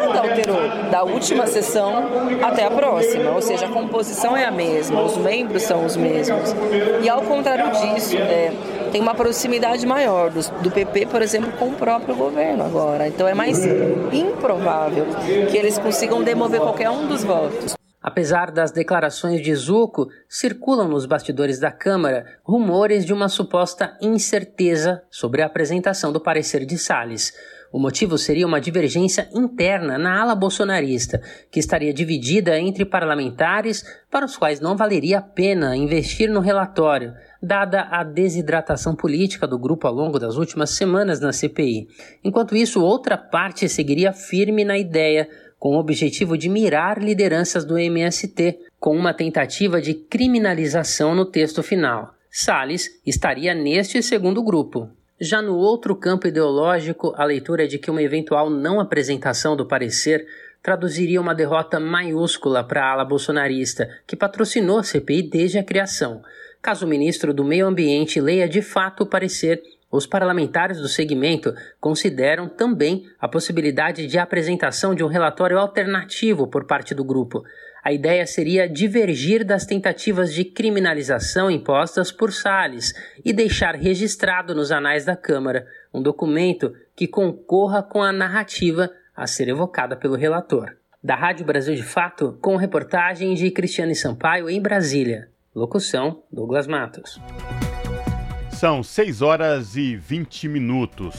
nada alterou da última sessão até a próxima, ou seja, a composição é a mesma, os membros são os mesmos. E ao contrário disso, é, tem uma proximidade maior do, do PP, por exemplo, com o próprio governo agora. Então é mais improvável que eles consigam demover qualquer um dos votos. Apesar das declarações de Zuco, circulam nos bastidores da Câmara rumores de uma suposta incerteza sobre a apresentação do parecer de Salles. O motivo seria uma divergência interna na ala bolsonarista, que estaria dividida entre parlamentares para os quais não valeria a pena investir no relatório, dada a desidratação política do grupo ao longo das últimas semanas na CPI. Enquanto isso, outra parte seguiria firme na ideia com o objetivo de mirar lideranças do MST, com uma tentativa de criminalização no texto final. Salles estaria neste segundo grupo. Já no outro campo ideológico, a leitura é de que uma eventual não apresentação do parecer traduziria uma derrota maiúscula para a ala bolsonarista, que patrocinou a CPI desde a criação. Caso o ministro do Meio Ambiente leia de fato o parecer, os parlamentares do segmento consideram também a possibilidade de apresentação de um relatório alternativo por parte do grupo. A ideia seria divergir das tentativas de criminalização impostas por Salles e deixar registrado nos anais da Câmara um documento que concorra com a narrativa a ser evocada pelo relator. Da Rádio Brasil de Fato, com reportagem de Cristiane Sampaio em Brasília. Locução: Douglas Matos. São 6 horas e 20 minutos.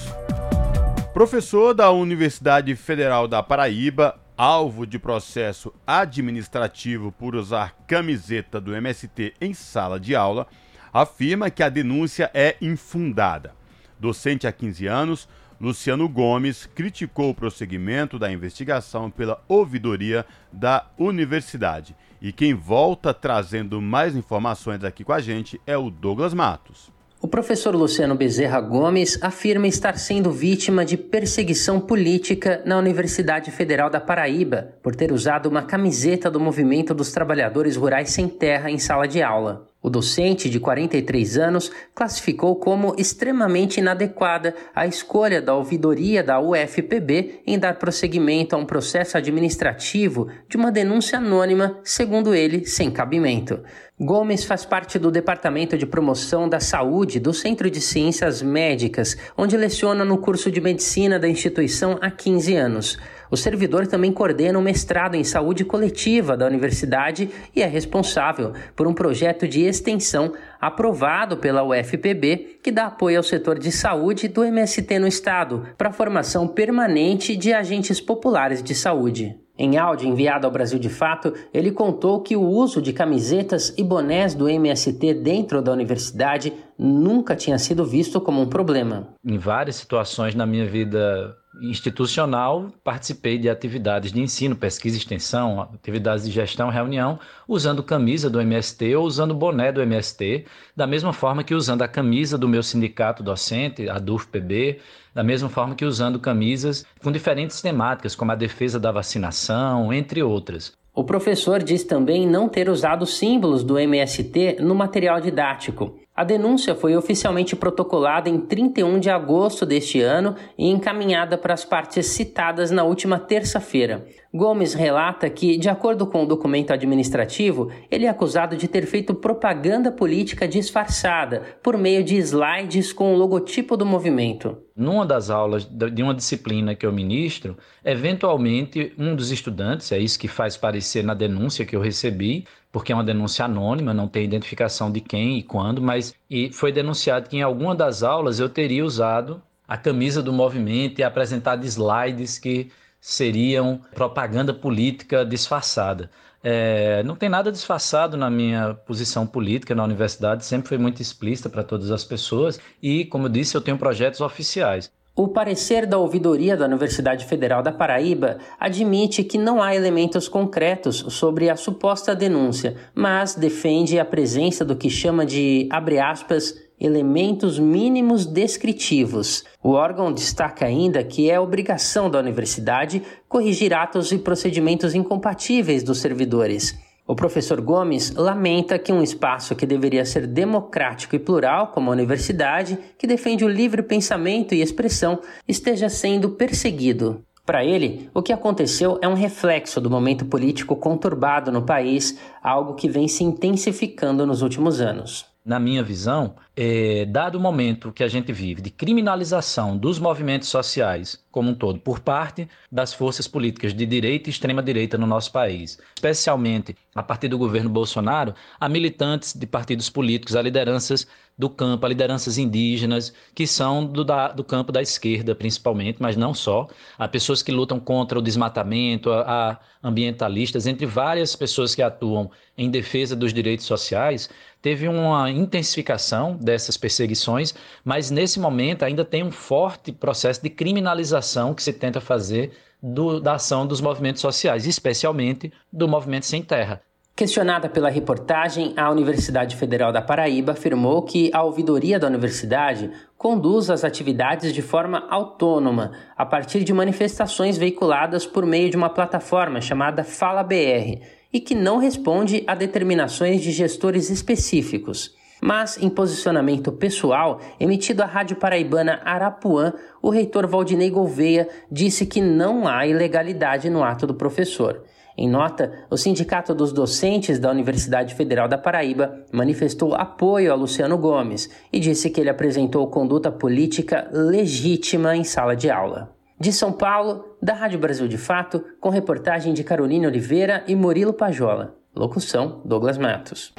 Professor da Universidade Federal da Paraíba, alvo de processo administrativo por usar camiseta do MST em sala de aula, afirma que a denúncia é infundada. Docente há 15 anos, Luciano Gomes criticou o prosseguimento da investigação pela ouvidoria da universidade. E quem volta trazendo mais informações aqui com a gente é o Douglas Matos. O professor Luciano Bezerra Gomes afirma estar sendo vítima de perseguição política na Universidade Federal da Paraíba por ter usado uma camiseta do Movimento dos Trabalhadores Rurais Sem Terra em sala de aula. O docente, de 43 anos, classificou como extremamente inadequada a escolha da ouvidoria da UFPB em dar prosseguimento a um processo administrativo de uma denúncia anônima, segundo ele, sem cabimento. Gomes faz parte do Departamento de Promoção da Saúde do Centro de Ciências Médicas, onde leciona no curso de medicina da instituição há 15 anos. O servidor também coordena um mestrado em saúde coletiva da universidade e é responsável por um projeto de extensão aprovado pela UFPB que dá apoio ao setor de saúde do MST no estado para a formação permanente de agentes populares de saúde. Em áudio enviado ao Brasil de Fato, ele contou que o uso de camisetas e bonés do MST dentro da universidade nunca tinha sido visto como um problema. Em várias situações na minha vida institucional, participei de atividades de ensino, pesquisa e extensão, atividades de gestão, reunião, usando camisa do MST ou usando boné do MST, da mesma forma que usando a camisa do meu sindicato docente, a DUFPB, da mesma forma que usando camisas com diferentes temáticas, como a defesa da vacinação, entre outras. O professor diz também não ter usado símbolos do MST no material didático. A denúncia foi oficialmente protocolada em 31 de agosto deste ano e encaminhada para as partes citadas na última terça-feira. Gomes relata que, de acordo com o documento administrativo, ele é acusado de ter feito propaganda política disfarçada por meio de slides com o logotipo do movimento. Numa das aulas de uma disciplina que eu ministro, eventualmente um dos estudantes, é isso que faz parecer na denúncia que eu recebi, porque é uma denúncia anônima, não tem identificação de quem e quando, mas e foi denunciado que em alguma das aulas eu teria usado a camisa do movimento e apresentado slides que seriam propaganda política disfarçada. É, não tem nada disfarçado na minha posição política na universidade, sempre foi muito explícita para todas as pessoas e, como eu disse, eu tenho projetos oficiais. O parecer da ouvidoria da Universidade Federal da Paraíba admite que não há elementos concretos sobre a suposta denúncia, mas defende a presença do que chama de, abre aspas, elementos mínimos descritivos. O órgão destaca ainda que é obrigação da universidade corrigir atos e procedimentos incompatíveis dos servidores. O professor Gomes lamenta que um espaço que deveria ser democrático e plural, como a universidade, que defende o livre pensamento e expressão, esteja sendo perseguido. Para ele, o que aconteceu é um reflexo do momento político conturbado no país, algo que vem se intensificando nos últimos anos na minha visão, é, dado o momento que a gente vive de criminalização dos movimentos sociais como um todo por parte das forças políticas de direita e extrema-direita no nosso país, especialmente a partir do governo Bolsonaro, a militantes de partidos políticos, a lideranças do campo, a lideranças indígenas, que são do, da, do campo da esquerda principalmente, mas não só, há pessoas que lutam contra o desmatamento, há ambientalistas, entre várias pessoas que atuam em defesa dos direitos sociais, teve uma intensificação dessas perseguições, mas nesse momento ainda tem um forte processo de criminalização que se tenta fazer do, da ação dos movimentos sociais, especialmente do movimento sem terra. Questionada pela reportagem, a Universidade Federal da Paraíba afirmou que a ouvidoria da universidade conduz as atividades de forma autônoma, a partir de manifestações veiculadas por meio de uma plataforma chamada Fala BR e que não responde a determinações de gestores específicos. Mas, em posicionamento pessoal, emitido à Rádio Paraibana Arapuã, o reitor Valdinei Gouveia disse que não há ilegalidade no ato do professor. Em nota, o Sindicato dos Docentes da Universidade Federal da Paraíba manifestou apoio a Luciano Gomes e disse que ele apresentou conduta política legítima em sala de aula. De São Paulo, da Rádio Brasil de Fato, com reportagem de Carolina Oliveira e Murilo Pajola. Locução: Douglas Matos.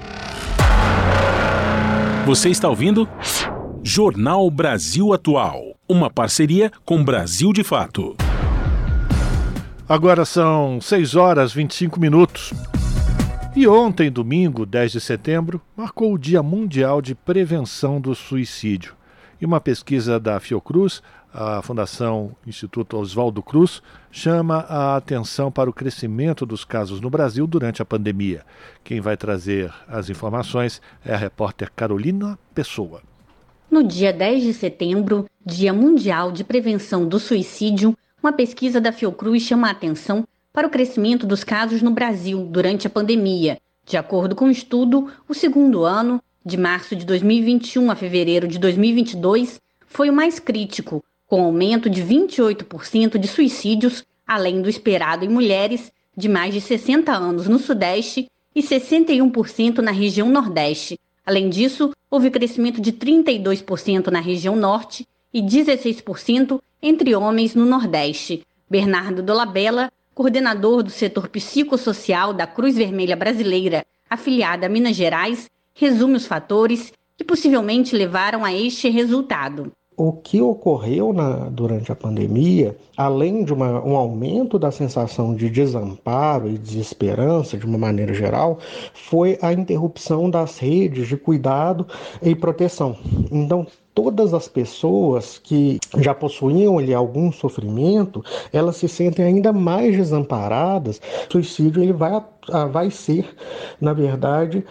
Você está ouvindo? Jornal Brasil Atual. Uma parceria com Brasil de Fato. Agora são 6 horas 25 minutos. E ontem, domingo, 10 de setembro, marcou o Dia Mundial de Prevenção do Suicídio. E uma pesquisa da Fiocruz a Fundação Instituto Oswaldo Cruz chama a atenção para o crescimento dos casos no Brasil durante a pandemia. Quem vai trazer as informações é a repórter Carolina Pessoa. No dia 10 de setembro, Dia Mundial de Prevenção do Suicídio, uma pesquisa da Fiocruz chama a atenção para o crescimento dos casos no Brasil durante a pandemia. De acordo com o estudo, o segundo ano, de março de 2021 a fevereiro de 2022, foi o mais crítico, com aumento de 28% de suicídios, além do esperado em mulheres de mais de 60 anos no Sudeste e 61% na região Nordeste. Além disso, houve crescimento de 32% na região Norte e 16% entre homens no Nordeste. Bernardo Dolabella, coordenador do setor psicossocial da Cruz Vermelha Brasileira, afiliada a Minas Gerais, resume os fatores que possivelmente levaram a este resultado. O que ocorreu na, durante a pandemia, além de uma, um aumento da sensação de desamparo e desesperança, de uma maneira geral, foi a interrupção das redes de cuidado e proteção. Então, todas as pessoas que já possuíam ali algum sofrimento, elas se sentem ainda mais desamparadas. O suicídio ele vai, vai ser, na verdade,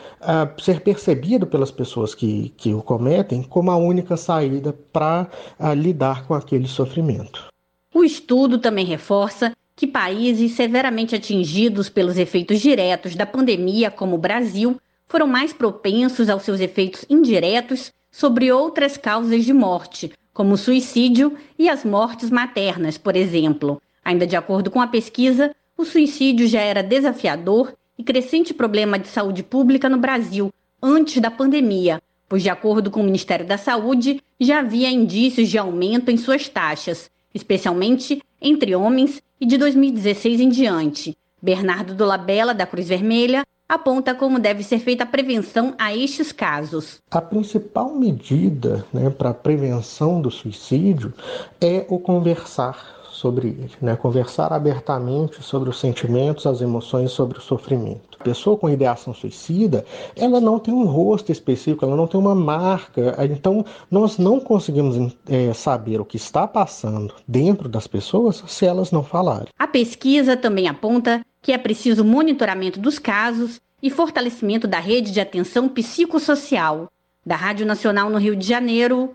ser percebido pelas pessoas que, que o cometem como a única saída para lidar com aquele sofrimento. O estudo também reforça que países severamente atingidos pelos efeitos diretos da pandemia, como o Brasil, foram mais propensos aos seus efeitos indiretos sobre outras causas de morte, como o suicídio e as mortes maternas, por exemplo. Ainda de acordo com a pesquisa, o suicídio já era desafiador e crescente problema de saúde pública no Brasil antes da pandemia, pois, de acordo com o Ministério da Saúde, já havia indícios de aumento em suas taxas, especialmente entre homens e de 2016 em diante. Bernardo Dolabella, da Cruz Vermelha, aponta como deve ser feita a prevenção a estes casos. A principal medida né, para a prevenção do suicídio é o conversar sobre ele, né? conversar abertamente sobre os sentimentos, as emoções, sobre o sofrimento. A pessoa com ideação suicida, ela não tem um rosto específico, ela não tem uma marca, então nós não conseguimos é, saber o que está passando dentro das pessoas se elas não falarem. A pesquisa também aponta que é preciso monitoramento dos casos e fortalecimento da rede de atenção psicossocial. Da Rádio Nacional no Rio de Janeiro,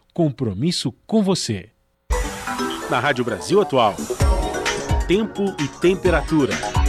compromisso com você. Na Rádio Brasil Atual. Tempo e temperatura.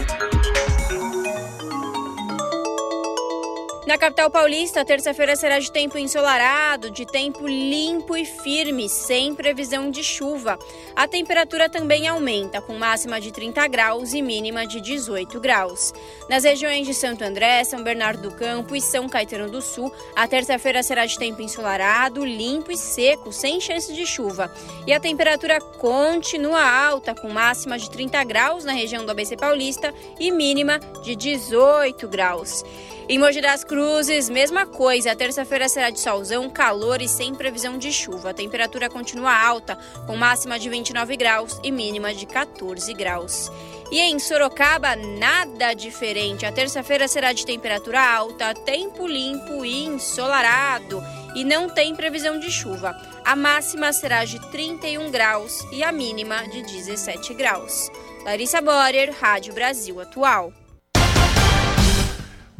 Na capital paulista, terça-feira será de tempo ensolarado, de tempo limpo e firme, sem previsão de chuva. A temperatura também aumenta, com máxima de 30 graus e mínima de 18 graus. Nas regiões de Santo André, São Bernardo do Campo e São Caetano do Sul, a terça-feira será de tempo ensolarado, limpo e seco, sem chance de chuva. E a temperatura continua alta, com máxima de 30 graus na região do ABC Paulista e mínima de 18 graus. Em Mogi das Cruzes, mesma coisa. A terça-feira será de solzão, calor e sem previsão de chuva. A temperatura continua alta, com máxima de 29 graus e mínima de 14 graus. E em Sorocaba, nada diferente. A terça-feira será de temperatura alta, tempo limpo e ensolarado. E não tem previsão de chuva. A máxima será de 31 graus e a mínima de 17 graus. Larissa Borer, Rádio Brasil Atual.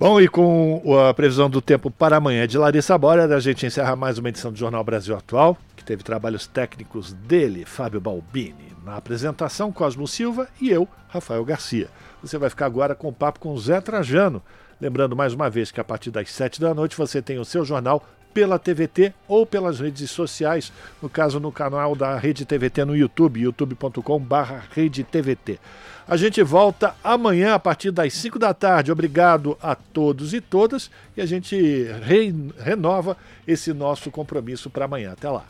Bom, e com a previsão do tempo para amanhã de Larissa Bora, a gente encerra mais uma edição do Jornal Brasil Atual, que teve trabalhos técnicos dele, Fábio Balbini. Na apresentação, Cosmo Silva e eu, Rafael Garcia. Você vai ficar agora com o papo com Zé Trajano. Lembrando mais uma vez que a partir das sete da noite você tem o seu jornal pela TVT ou pelas redes sociais, no caso no canal da Rede TVT no YouTube, youtube.com/rede. A gente volta amanhã a partir das 5 da tarde. Obrigado a todos e todas e a gente re renova esse nosso compromisso para amanhã. Até lá.